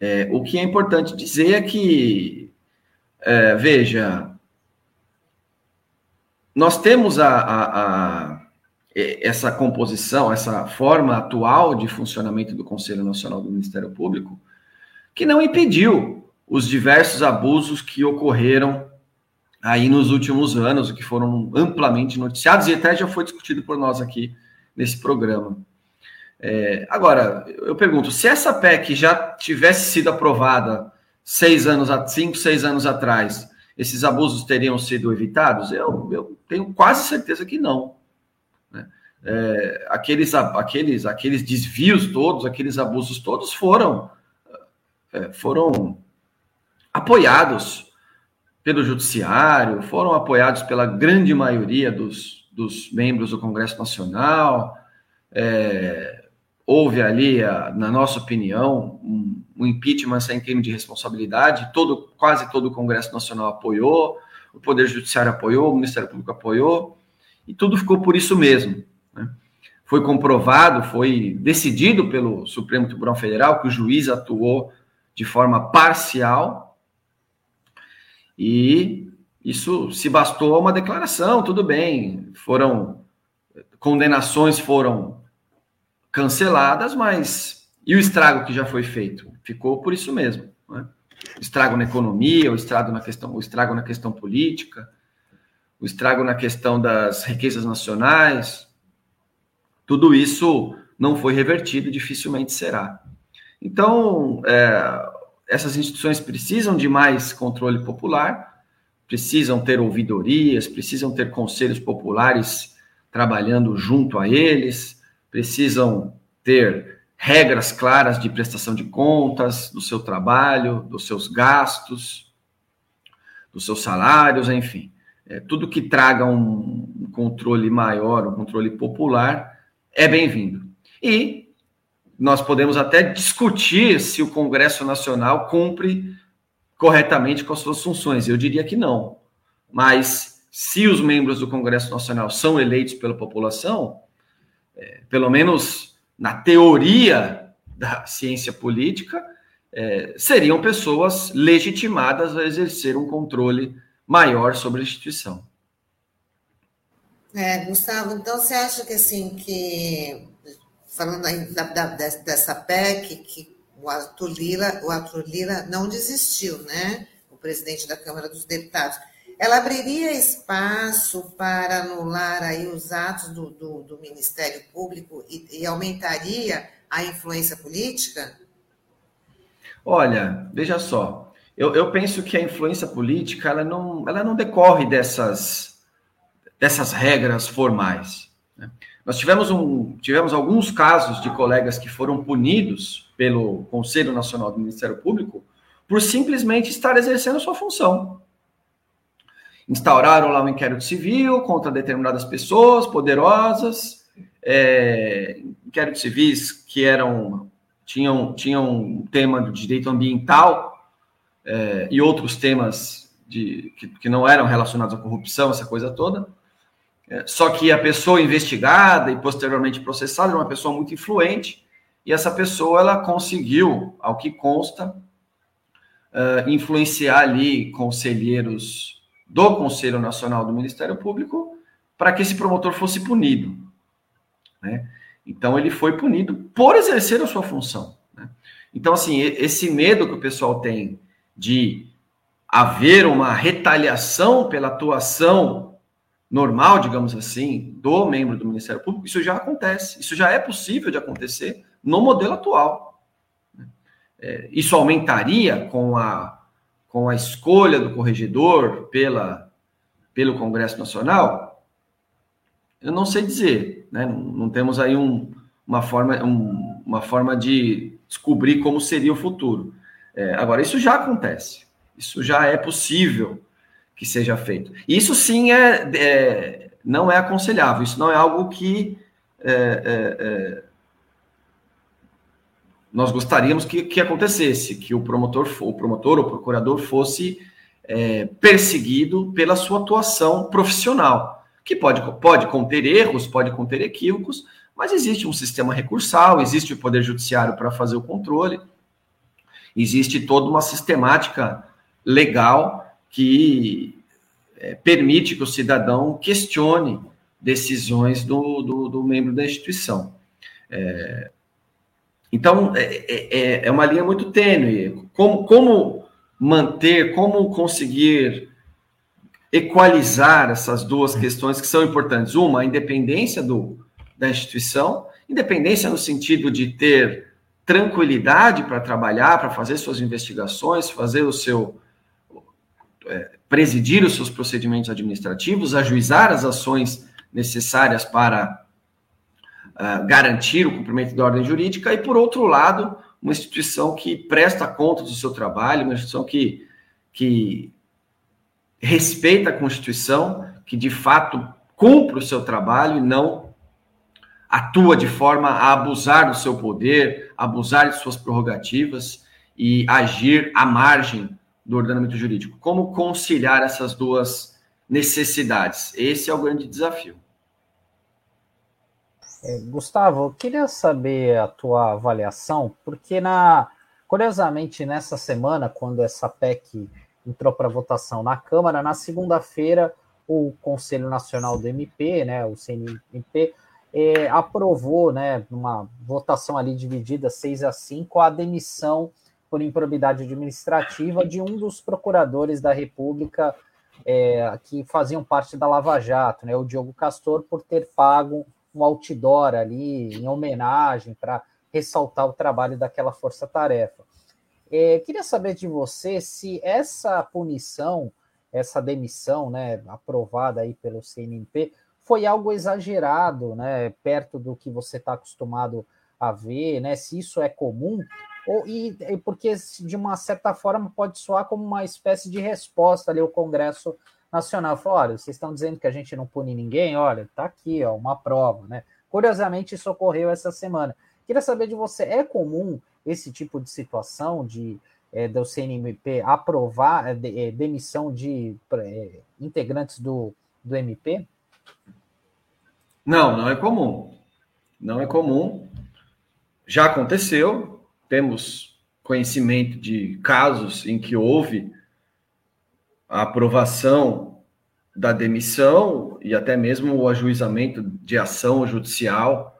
É, o que é importante dizer é que, é, veja, nós temos a, a, a, essa composição, essa forma atual de funcionamento do Conselho Nacional do Ministério Público, que não impediu os diversos abusos que ocorreram aí nos últimos anos, que foram amplamente noticiados e até já foi discutido por nós aqui nesse programa. É, agora, eu pergunto, se essa PEC já tivesse sido aprovada seis anos, cinco, seis anos atrás, esses abusos teriam sido evitados? Eu, eu tenho quase certeza que não. Né? É, aqueles, aqueles, aqueles desvios todos, aqueles abusos todos foram foram apoiados pelo Judiciário, foram apoiados pela grande maioria dos, dos membros do Congresso Nacional. É, houve ali, na nossa opinião, um, um, impeachment sem crime de responsabilidade. Todo, quase todo o Congresso Nacional apoiou, o Poder Judiciário apoiou, o Ministério Público apoiou, e tudo ficou por isso mesmo. Né? Foi comprovado, foi decidido pelo Supremo Tribunal Federal que o juiz atuou de forma parcial e isso se bastou a uma declaração, tudo bem, foram condenações foram canceladas, mas e o estrago que já foi feito? Ficou por isso mesmo. Né? Estrago na economia, o estrago na questão, o estrago na questão política, o estrago na questão das riquezas nacionais, tudo isso não foi revertido, dificilmente será. Então, é, essas instituições precisam de mais controle popular, precisam ter ouvidorias, precisam ter conselhos populares trabalhando junto a eles, precisam ter regras claras de prestação de contas do seu trabalho, dos seus gastos, dos seus salários, enfim. É, tudo que traga um controle maior, um controle popular, é bem-vindo. E nós podemos até discutir se o Congresso Nacional cumpre corretamente com as suas funções. Eu diria que não. Mas se os membros do Congresso Nacional são eleitos pela população, é, pelo menos na teoria da ciência política, é, seriam pessoas legitimadas a exercer um controle maior sobre a instituição. É, Gustavo, então você acha que assim que falando aí da, da, dessa PEC, que o Arthur Lira, o Arthur Lira não desistiu, né? O presidente da Câmara dos Deputados. Ela abriria espaço para anular aí os atos do, do, do Ministério Público e, e aumentaria a influência política? Olha, veja só, eu, eu, penso que a influência política ela não, ela não decorre dessas, dessas regras formais. Nós tivemos, um, tivemos alguns casos de colegas que foram punidos pelo Conselho Nacional do Ministério Público por simplesmente estar exercendo sua função. Instauraram lá um inquérito civil contra determinadas pessoas poderosas, é, inquéritos civis que eram tinham, tinham um tema do direito ambiental é, e outros temas de, que, que não eram relacionados à corrupção, essa coisa toda. É, só que a pessoa investigada e posteriormente processada era uma pessoa muito influente, e essa pessoa ela conseguiu, ao que consta, uh, influenciar ali conselheiros do Conselho Nacional do Ministério Público para que esse promotor fosse punido. Né? Então, ele foi punido por exercer a sua função. Né? Então, assim, esse medo que o pessoal tem de haver uma retaliação pela atuação normal, digamos assim, do membro do Ministério Público, isso já acontece, isso já é possível de acontecer no modelo atual. É, isso aumentaria com a, com a escolha do corregedor pela, pelo Congresso Nacional? Eu não sei dizer, né? não, não temos aí um, uma, forma, um, uma forma de descobrir como seria o futuro. É, agora, isso já acontece, isso já é possível que seja feito. Isso sim é, é não é aconselhável, isso não é algo que é, é, é, nós gostaríamos que, que acontecesse, que o promotor, o promotor ou procurador fosse é, perseguido pela sua atuação profissional, que pode, pode conter erros, pode conter equívocos, mas existe um sistema recursal, existe o Poder Judiciário para fazer o controle, existe toda uma sistemática legal que é, permite que o cidadão questione decisões do, do, do membro da instituição. É, então, é, é, é, uma linha muito tênue. Como, como manter, como conseguir equalizar essas duas questões que são importantes? Uma, a independência do, da instituição, independência no sentido de ter tranquilidade para trabalhar, para fazer suas investigações, fazer o seu presidir os seus procedimentos administrativos, ajuizar as ações necessárias para uh, garantir o cumprimento da ordem jurídica, e, por outro lado, uma instituição que presta conta do seu trabalho, uma instituição que, que respeita a Constituição, que de fato cumpre o seu trabalho e não atua de forma a abusar do seu poder, abusar de suas prerrogativas e agir à margem do ordenamento jurídico. Como conciliar essas duas necessidades? Esse é o grande desafio. É, Gustavo, eu queria saber a tua avaliação, porque na curiosamente nessa semana, quando essa PEC entrou para votação na Câmara, na segunda-feira o Conselho Nacional do MP, né, o CNMP, é, aprovou, né, numa votação ali dividida 6 a 5, a demissão por improbidade administrativa de um dos procuradores da República é, que faziam parte da Lava Jato, né, o Diogo Castor, por ter pago um outdoor ali em homenagem para ressaltar o trabalho daquela força-tarefa. É, queria saber de você se essa punição, essa demissão, né, aprovada aí pelo CNMP, foi algo exagerado, né, perto do que você está acostumado a ver, né, se isso é comum, ou, e, porque de uma certa forma pode soar como uma espécie de resposta ali ao Congresso Nacional. Falou, olha, vocês estão dizendo que a gente não pune ninguém, olha, tá aqui, ó, uma prova, né? Curiosamente, isso ocorreu essa semana. Queria saber de você, é comum esse tipo de situação de é, do CNMP aprovar é, demissão de é, integrantes do, do MP? Não, não é comum. Não é comum. Já aconteceu, temos conhecimento de casos em que houve a aprovação da demissão e até mesmo o ajuizamento de ação judicial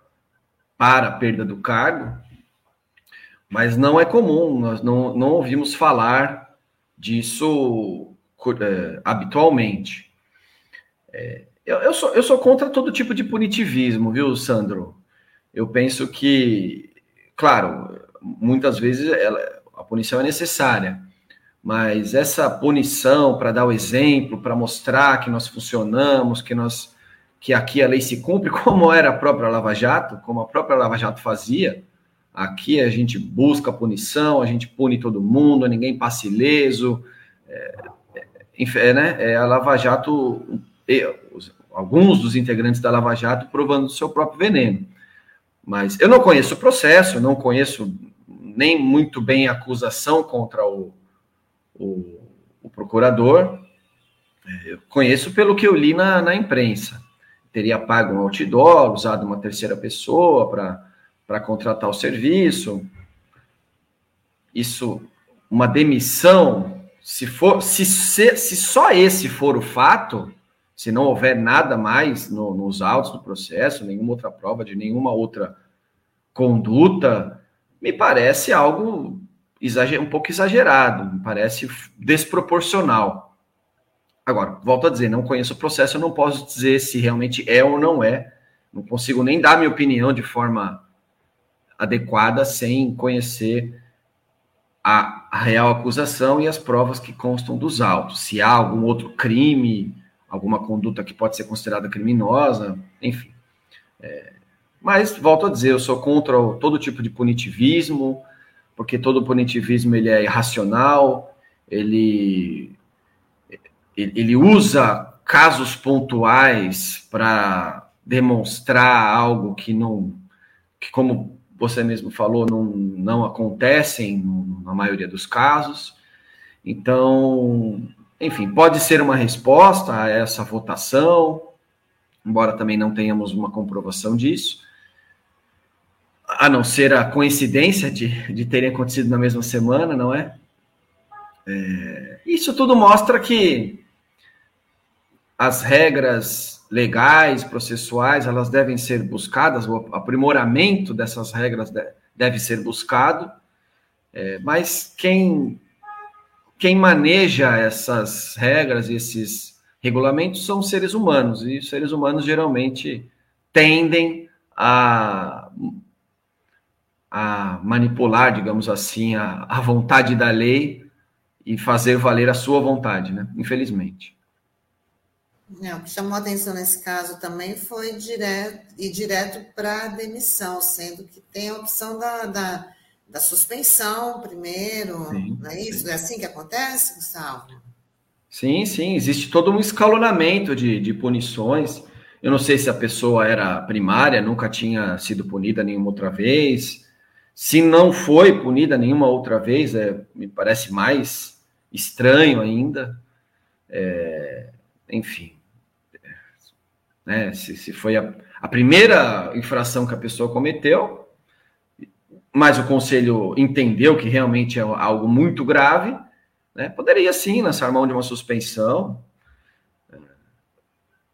para a perda do cargo, mas não é comum, nós não, não ouvimos falar disso é, habitualmente. É, eu, eu, sou, eu sou contra todo tipo de punitivismo, viu, Sandro? Eu penso que, claro, muitas vezes ela, a punição é necessária, mas essa punição para dar o exemplo, para mostrar que nós funcionamos, que nós que aqui a lei se cumpre, (laughs) como era a própria Lava Jato, como a própria Lava Jato fazia. Aqui a gente busca punição, a gente pune todo mundo, ninguém passa ileso. É, é, né? é a Lava Jato, alguns dos integrantes da Lava Jato provando o seu próprio veneno. Mas eu não conheço o processo, não conheço nem muito bem a acusação contra o, o, o procurador. É, eu conheço pelo que eu li na, na imprensa teria pago um outdoor, usado uma terceira pessoa para contratar o serviço. Isso, uma demissão, se for, se, se, se só esse for o fato, se não houver nada mais no, nos autos do processo, nenhuma outra prova de nenhuma outra conduta, me parece algo exager, um pouco exagerado, me parece desproporcional. Agora, volto a dizer, não conheço o processo, eu não posso dizer se realmente é ou não é. Não consigo nem dar minha opinião de forma adequada sem conhecer a, a, real acusação e as provas que constam dos autos. Se há algum outro crime, alguma conduta que pode ser considerada criminosa, enfim. É, mas, volto a dizer, eu sou contra todo tipo de punitivismo, porque todo punitivismo ele é irracional, ele ele usa casos pontuais para demonstrar algo que não, que como você mesmo falou, não, não acontecem na maioria dos casos. Então, enfim, pode ser uma resposta a essa votação, embora também não tenhamos uma comprovação disso, a não ser a coincidência de, de terem acontecido na mesma semana, não é? é isso tudo mostra que as regras legais, processuais, elas devem ser buscadas, o aprimoramento dessas regras deve ser buscado, é, mas quem, quem maneja essas regras, esses regulamentos, são seres humanos, e os seres humanos geralmente tendem a, a manipular, digamos assim, a, a vontade da lei e fazer valer a sua vontade, né? Infelizmente. É, o que chamou a atenção nesse caso também foi direto e direto para a demissão, sendo que tem a opção da, da, da suspensão primeiro, sim, não é isso? Sim. É assim que acontece, Gustavo? Sim, sim, existe todo um escalonamento de, de punições. Eu não sei se a pessoa era primária, nunca tinha sido punida nenhuma outra vez. Se não foi punida nenhuma outra vez, é, me parece mais estranho ainda. É, enfim, né? Se, se foi a, a primeira infração que a pessoa cometeu, mas o conselho entendeu que realmente é algo muito grave, né? poderia sim lançar mão de uma suspensão.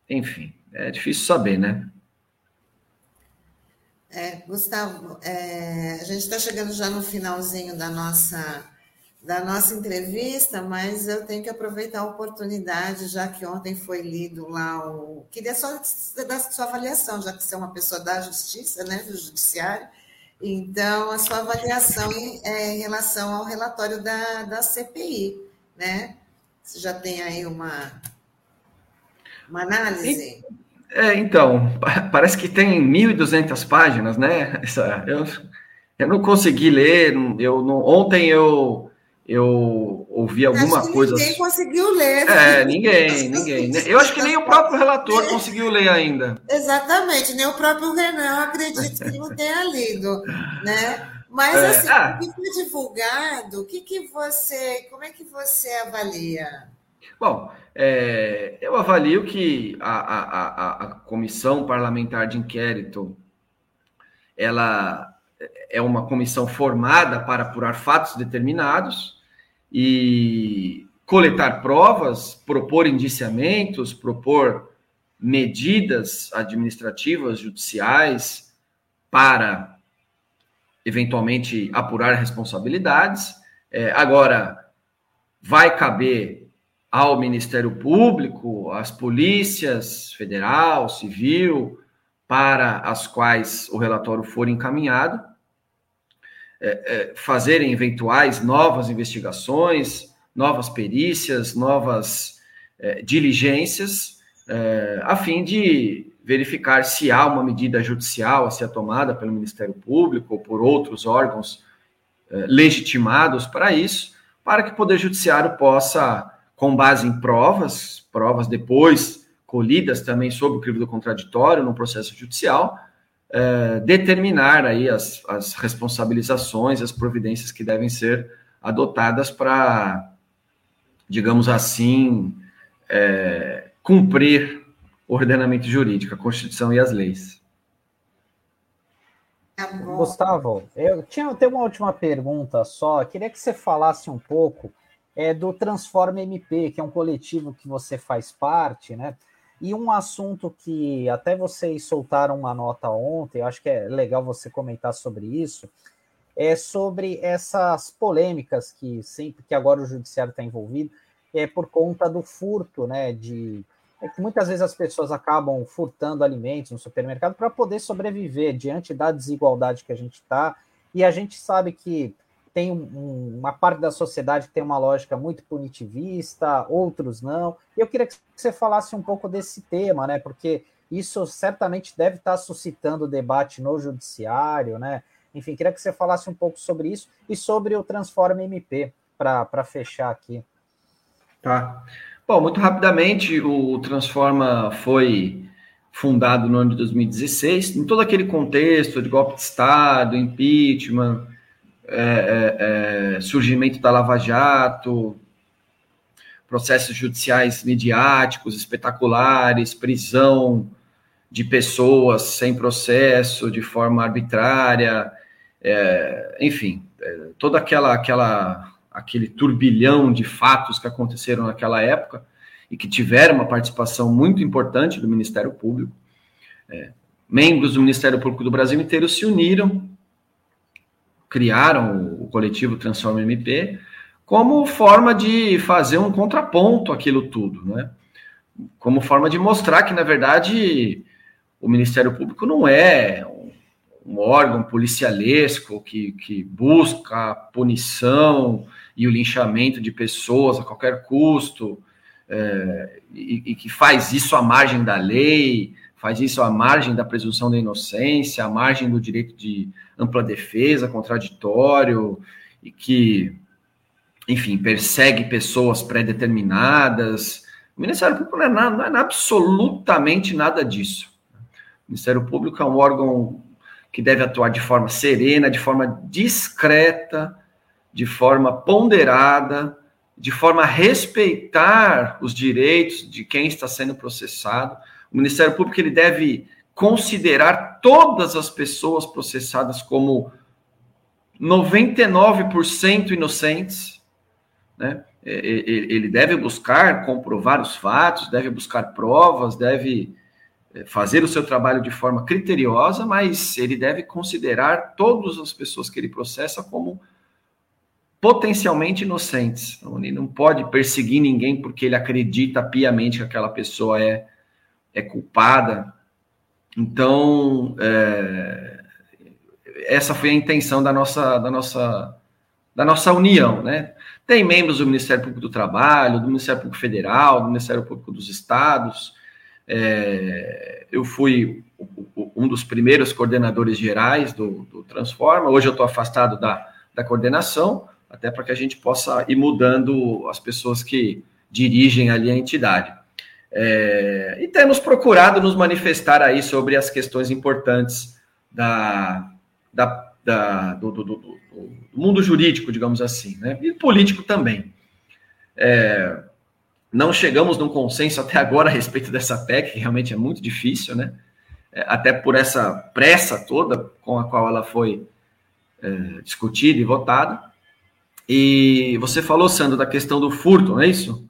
Enfim, é difícil saber, né? É, Gustavo, é, a gente está chegando já no finalzinho da nossa da nossa entrevista, mas eu tenho que aproveitar a oportunidade, já que ontem foi lido lá o. Queria só dar sua avaliação, já que você é uma pessoa da justiça, né, do judiciário. Então, a sua avaliação em, é, em relação ao relatório da, da CPI, né? Você já tem aí uma, uma análise? É, então, (laughs) parece que tem 1.200 páginas, né? (laughs) Essa, eu, eu não consegui ler, eu não, ontem eu eu ouvi alguma acho que coisa. Ninguém conseguiu ler. É, ninguém, ninguém. Eu acho que nem o próprio relator (laughs) conseguiu ler ainda. Exatamente, nem o próprio Renan, acredito que não tenha lido, né? Mas é, assim, ah, o que foi divulgado, o que, que você, como é que você avalia? Bom, é, eu avalio que a, a, a, a comissão parlamentar de inquérito ela é uma comissão formada para apurar fatos determinados e coletar provas, propor indiciamentos, propor medidas administrativas, judiciais, para eventualmente apurar responsabilidades. É, agora, vai caber ao Ministério Público, às polícias federal, civil, para as quais o relatório for encaminhado, é, é, fazerem eventuais novas investigações, novas perícias, novas é, diligências, é, a fim de verificar se há uma medida judicial a ser tomada pelo Ministério Público ou por outros órgãos é, legitimados para isso, para que o Poder Judiciário possa, com base em provas, provas depois colhidas também sob o crivo do contraditório no processo judicial, é, determinar aí as, as responsabilizações, as providências que devem ser adotadas para, digamos assim, é, cumprir o ordenamento jurídico, a Constituição e as leis. Tá Gustavo, eu tinha até uma última pergunta só. Eu queria que você falasse um pouco é, do Transforma MP, que é um coletivo que você faz parte, né? E um assunto que até vocês soltaram uma nota ontem, eu acho que é legal você comentar sobre isso, é sobre essas polêmicas que sempre que agora o judiciário está envolvido, é por conta do furto, né? De é que muitas vezes as pessoas acabam furtando alimentos no supermercado para poder sobreviver diante da desigualdade que a gente está. E a gente sabe que tem um, uma parte da sociedade que tem uma lógica muito punitivista, outros não. Eu queria que você falasse um pouco desse tema, né? Porque isso certamente deve estar suscitando debate no judiciário, né? Enfim, queria que você falasse um pouco sobre isso e sobre o Transforma MP, para fechar aqui. Tá. Bom, muito rapidamente, o Transforma foi fundado no ano de 2016, em todo aquele contexto de golpe de Estado, impeachment, é, é, é, surgimento da Lava Jato, processos judiciais midiáticos espetaculares, prisão de pessoas sem processo, de forma arbitrária, é, enfim, é, toda aquela aquela aquele turbilhão de fatos que aconteceram naquela época e que tiveram uma participação muito importante do Ministério Público. É, membros do Ministério Público do Brasil inteiro se uniram, criaram o coletivo Transforma MP como forma de fazer um contraponto àquilo tudo, né? Como forma de mostrar que, na verdade, o Ministério Público não é um órgão policialesco que, que busca punição e o linchamento de pessoas a qualquer custo, é, e, e, que faz isso à margem da lei, faz isso à margem da presunção da inocência, à margem do direito de ampla defesa, contraditório, e que, enfim, persegue pessoas pré-determinadas. O Ministério Público não é, nada, não é absolutamente nada disso. O Ministério Público é um órgão que deve atuar de forma serena, de forma discreta, de forma ponderada, de forma a respeitar os direitos de quem está sendo processado. O Ministério Público ele deve considerar todas as pessoas processadas como 99% inocentes, né? Ele deve buscar comprovar os fatos, deve buscar provas, deve é, fazer o seu trabalho de forma criteriosa, mas ele deve considerar todas as pessoas que ele processa como potencialmente inocentes. Então, ele não pode perseguir ninguém porque ele acredita piamente que aquela pessoa é, é culpada. Então, é, essa foi a intenção da nossa, da nossa, da nossa união, né? Tem membros do Ministério Público do Trabalho, do Ministério Público Federal, do Ministério Público dos Estados. É, eu fui um dos primeiros coordenadores gerais do, do Transforma. Hoje eu estou afastado da, da coordenação, até para que a gente possa ir mudando as pessoas que dirigem ali a entidade. É, e temos procurado nos manifestar aí sobre as questões importantes da, da, da do, do, do, do, mundo jurídico, digamos assim, né? e político também. É, não chegamos num consenso até agora a respeito dessa PEC, que realmente é muito difícil, né? É, até por essa pressa toda com a qual ela foi é, discutida e votada. E você falou, Sandro, da questão do furto, não é isso?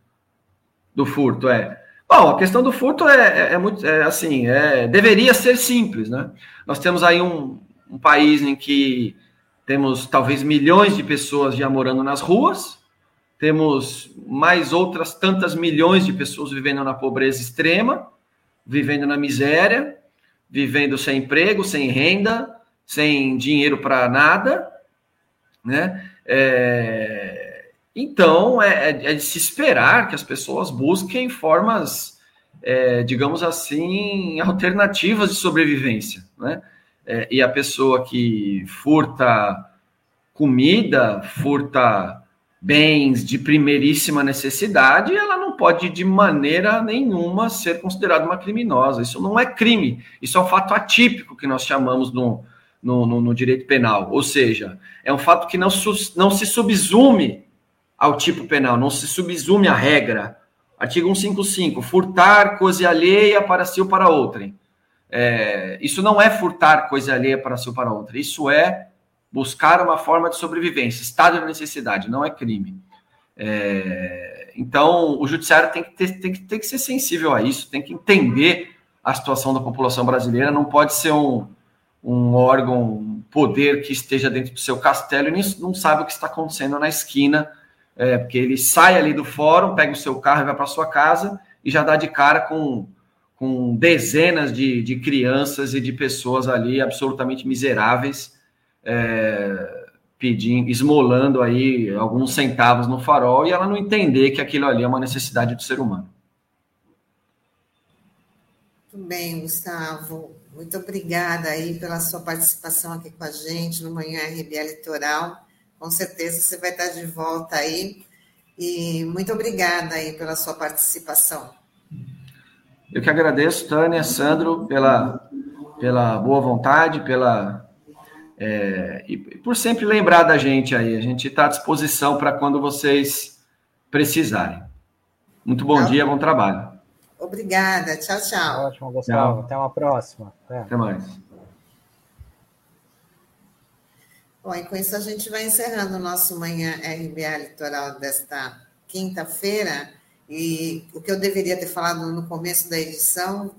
Do furto, é. Bom, a questão do furto é, é, é muito, é, assim, é, deveria ser simples, né? Nós temos aí um, um país em que temos talvez milhões de pessoas já morando nas ruas, temos mais outras tantas milhões de pessoas vivendo na pobreza extrema, vivendo na miséria, vivendo sem emprego, sem renda, sem dinheiro para nada, né? É, então, é, é, é, de se esperar que as pessoas busquem formas, é, digamos assim, (laughs) alternativas de sobrevivência, né? É, e a pessoa que furta comida, furta bens de primeiríssima necessidade, ela não pode de maneira nenhuma ser considerada uma criminosa. Isso não é crime, isso é um fato atípico que nós chamamos no, no, no, no direito penal. Ou seja, é um fato que não, não se subsume ao tipo penal, não se subsume à regra. Artigo 155, furtar coisa alheia para si ou para outrem. É, isso não é furtar coisa alheia para si ou para outra, isso é buscar uma forma de sobrevivência, estado de necessidade, não é crime. É, então, o judiciário tem que, ter, tem, que, tem que ser sensível a isso, tem que entender a situação da população brasileira, não pode ser um, um órgão, um poder que esteja dentro do seu castelo e não sabe o que está acontecendo na esquina, é, porque ele sai ali do fórum, pega o seu carro e vai para sua casa e já dá de cara com, com dezenas de, de crianças e de pessoas ali absolutamente miseráveis, é, pedindo, esmolando aí alguns centavos no farol e ela não entender que aquilo ali é uma necessidade do ser humano. Muito bem, Gustavo. Muito obrigada aí pela sua participação aqui com a gente no Manhã RBA Litoral. Com certeza você vai estar de volta aí. E muito obrigada aí pela sua participação. Eu que agradeço, Tânia, Sandro, pela, pela boa vontade, pela é, e por sempre lembrar da gente aí. A gente está à disposição para quando vocês precisarem. Muito bom dia, bom trabalho. Obrigada. Tchau, tchau. Ótimo, Gustavo. Tchau. Até uma próxima. Até, Até mais. Bom, e com isso a gente vai encerrando o nosso Manhã RBA Litoral desta quinta-feira. E o que eu deveria ter falado no começo da edição,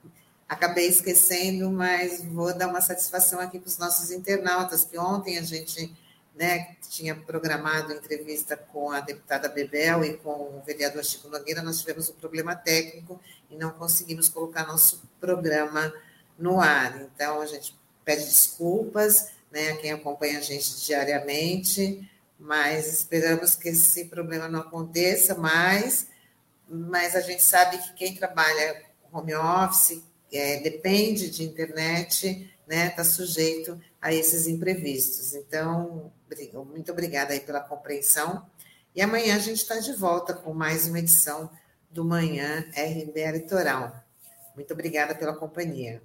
(laughs) acabei esquecendo, mas vou dar uma satisfação aqui para os nossos internautas, que ontem a gente né, tinha programado entrevista com a deputada Bebel e com o vereador Chico Nogueira, nós tivemos um problema técnico e não conseguimos colocar nosso programa no ar. Então, a gente pede desculpas né, a quem acompanha a gente diariamente, mas esperamos que esse problema não aconteça mais. Mas a gente sabe que quem trabalha home office é, depende de internet, né, está sujeito a esses imprevistos. Então, muito obrigada aí pela compreensão. E amanhã a gente está de volta com mais uma edição do Manhã RBA Litoral. Muito obrigada pela companhia.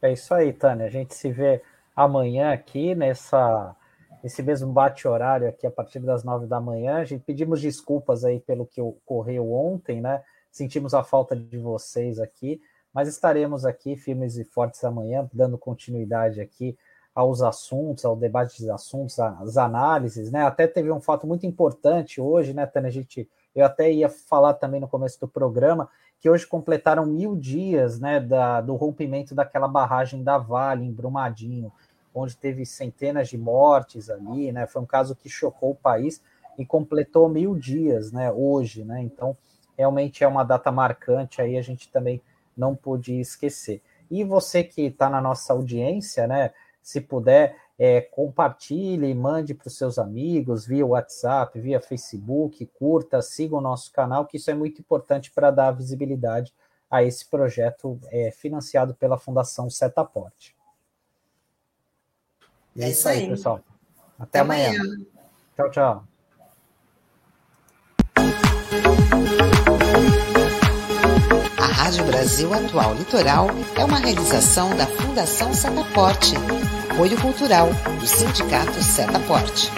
É isso aí, Tânia. A gente se vê amanhã aqui nessa esse mesmo bate-horário aqui a partir das nove da manhã. A gente pedimos desculpas aí pelo que ocorreu ontem, né? Sentimos a falta de vocês aqui, mas estaremos aqui firmes e fortes amanhã, dando continuidade aqui aos assuntos, ao debate dos assuntos, às análises, né? Até teve um fato muito importante hoje, né, Tânia? A gente, eu até ia falar também no começo do programa que hoje completaram mil dias, né, da, do rompimento daquela barragem da Vale em Brumadinho, onde teve centenas de mortes ali, né? Foi um caso que chocou o país e completou mil dias, né? Hoje, né? Então, realmente é uma data marcante aí, a gente também não pôde esquecer. E você que está na nossa audiência, né? se puder, é, compartilhe, mande para os seus amigos via WhatsApp, via Facebook, curta, siga o nosso canal, que isso é muito importante para dar visibilidade a esse projeto é, financiado pela Fundação Setaporte. É, é isso aí, pessoal. Até, Até amanhã. amanhã. Tchau, tchau. A Rádio Brasil Atual Litoral é uma realização da Fundação Setaporte, apoio cultural do Sindicato Setaporte.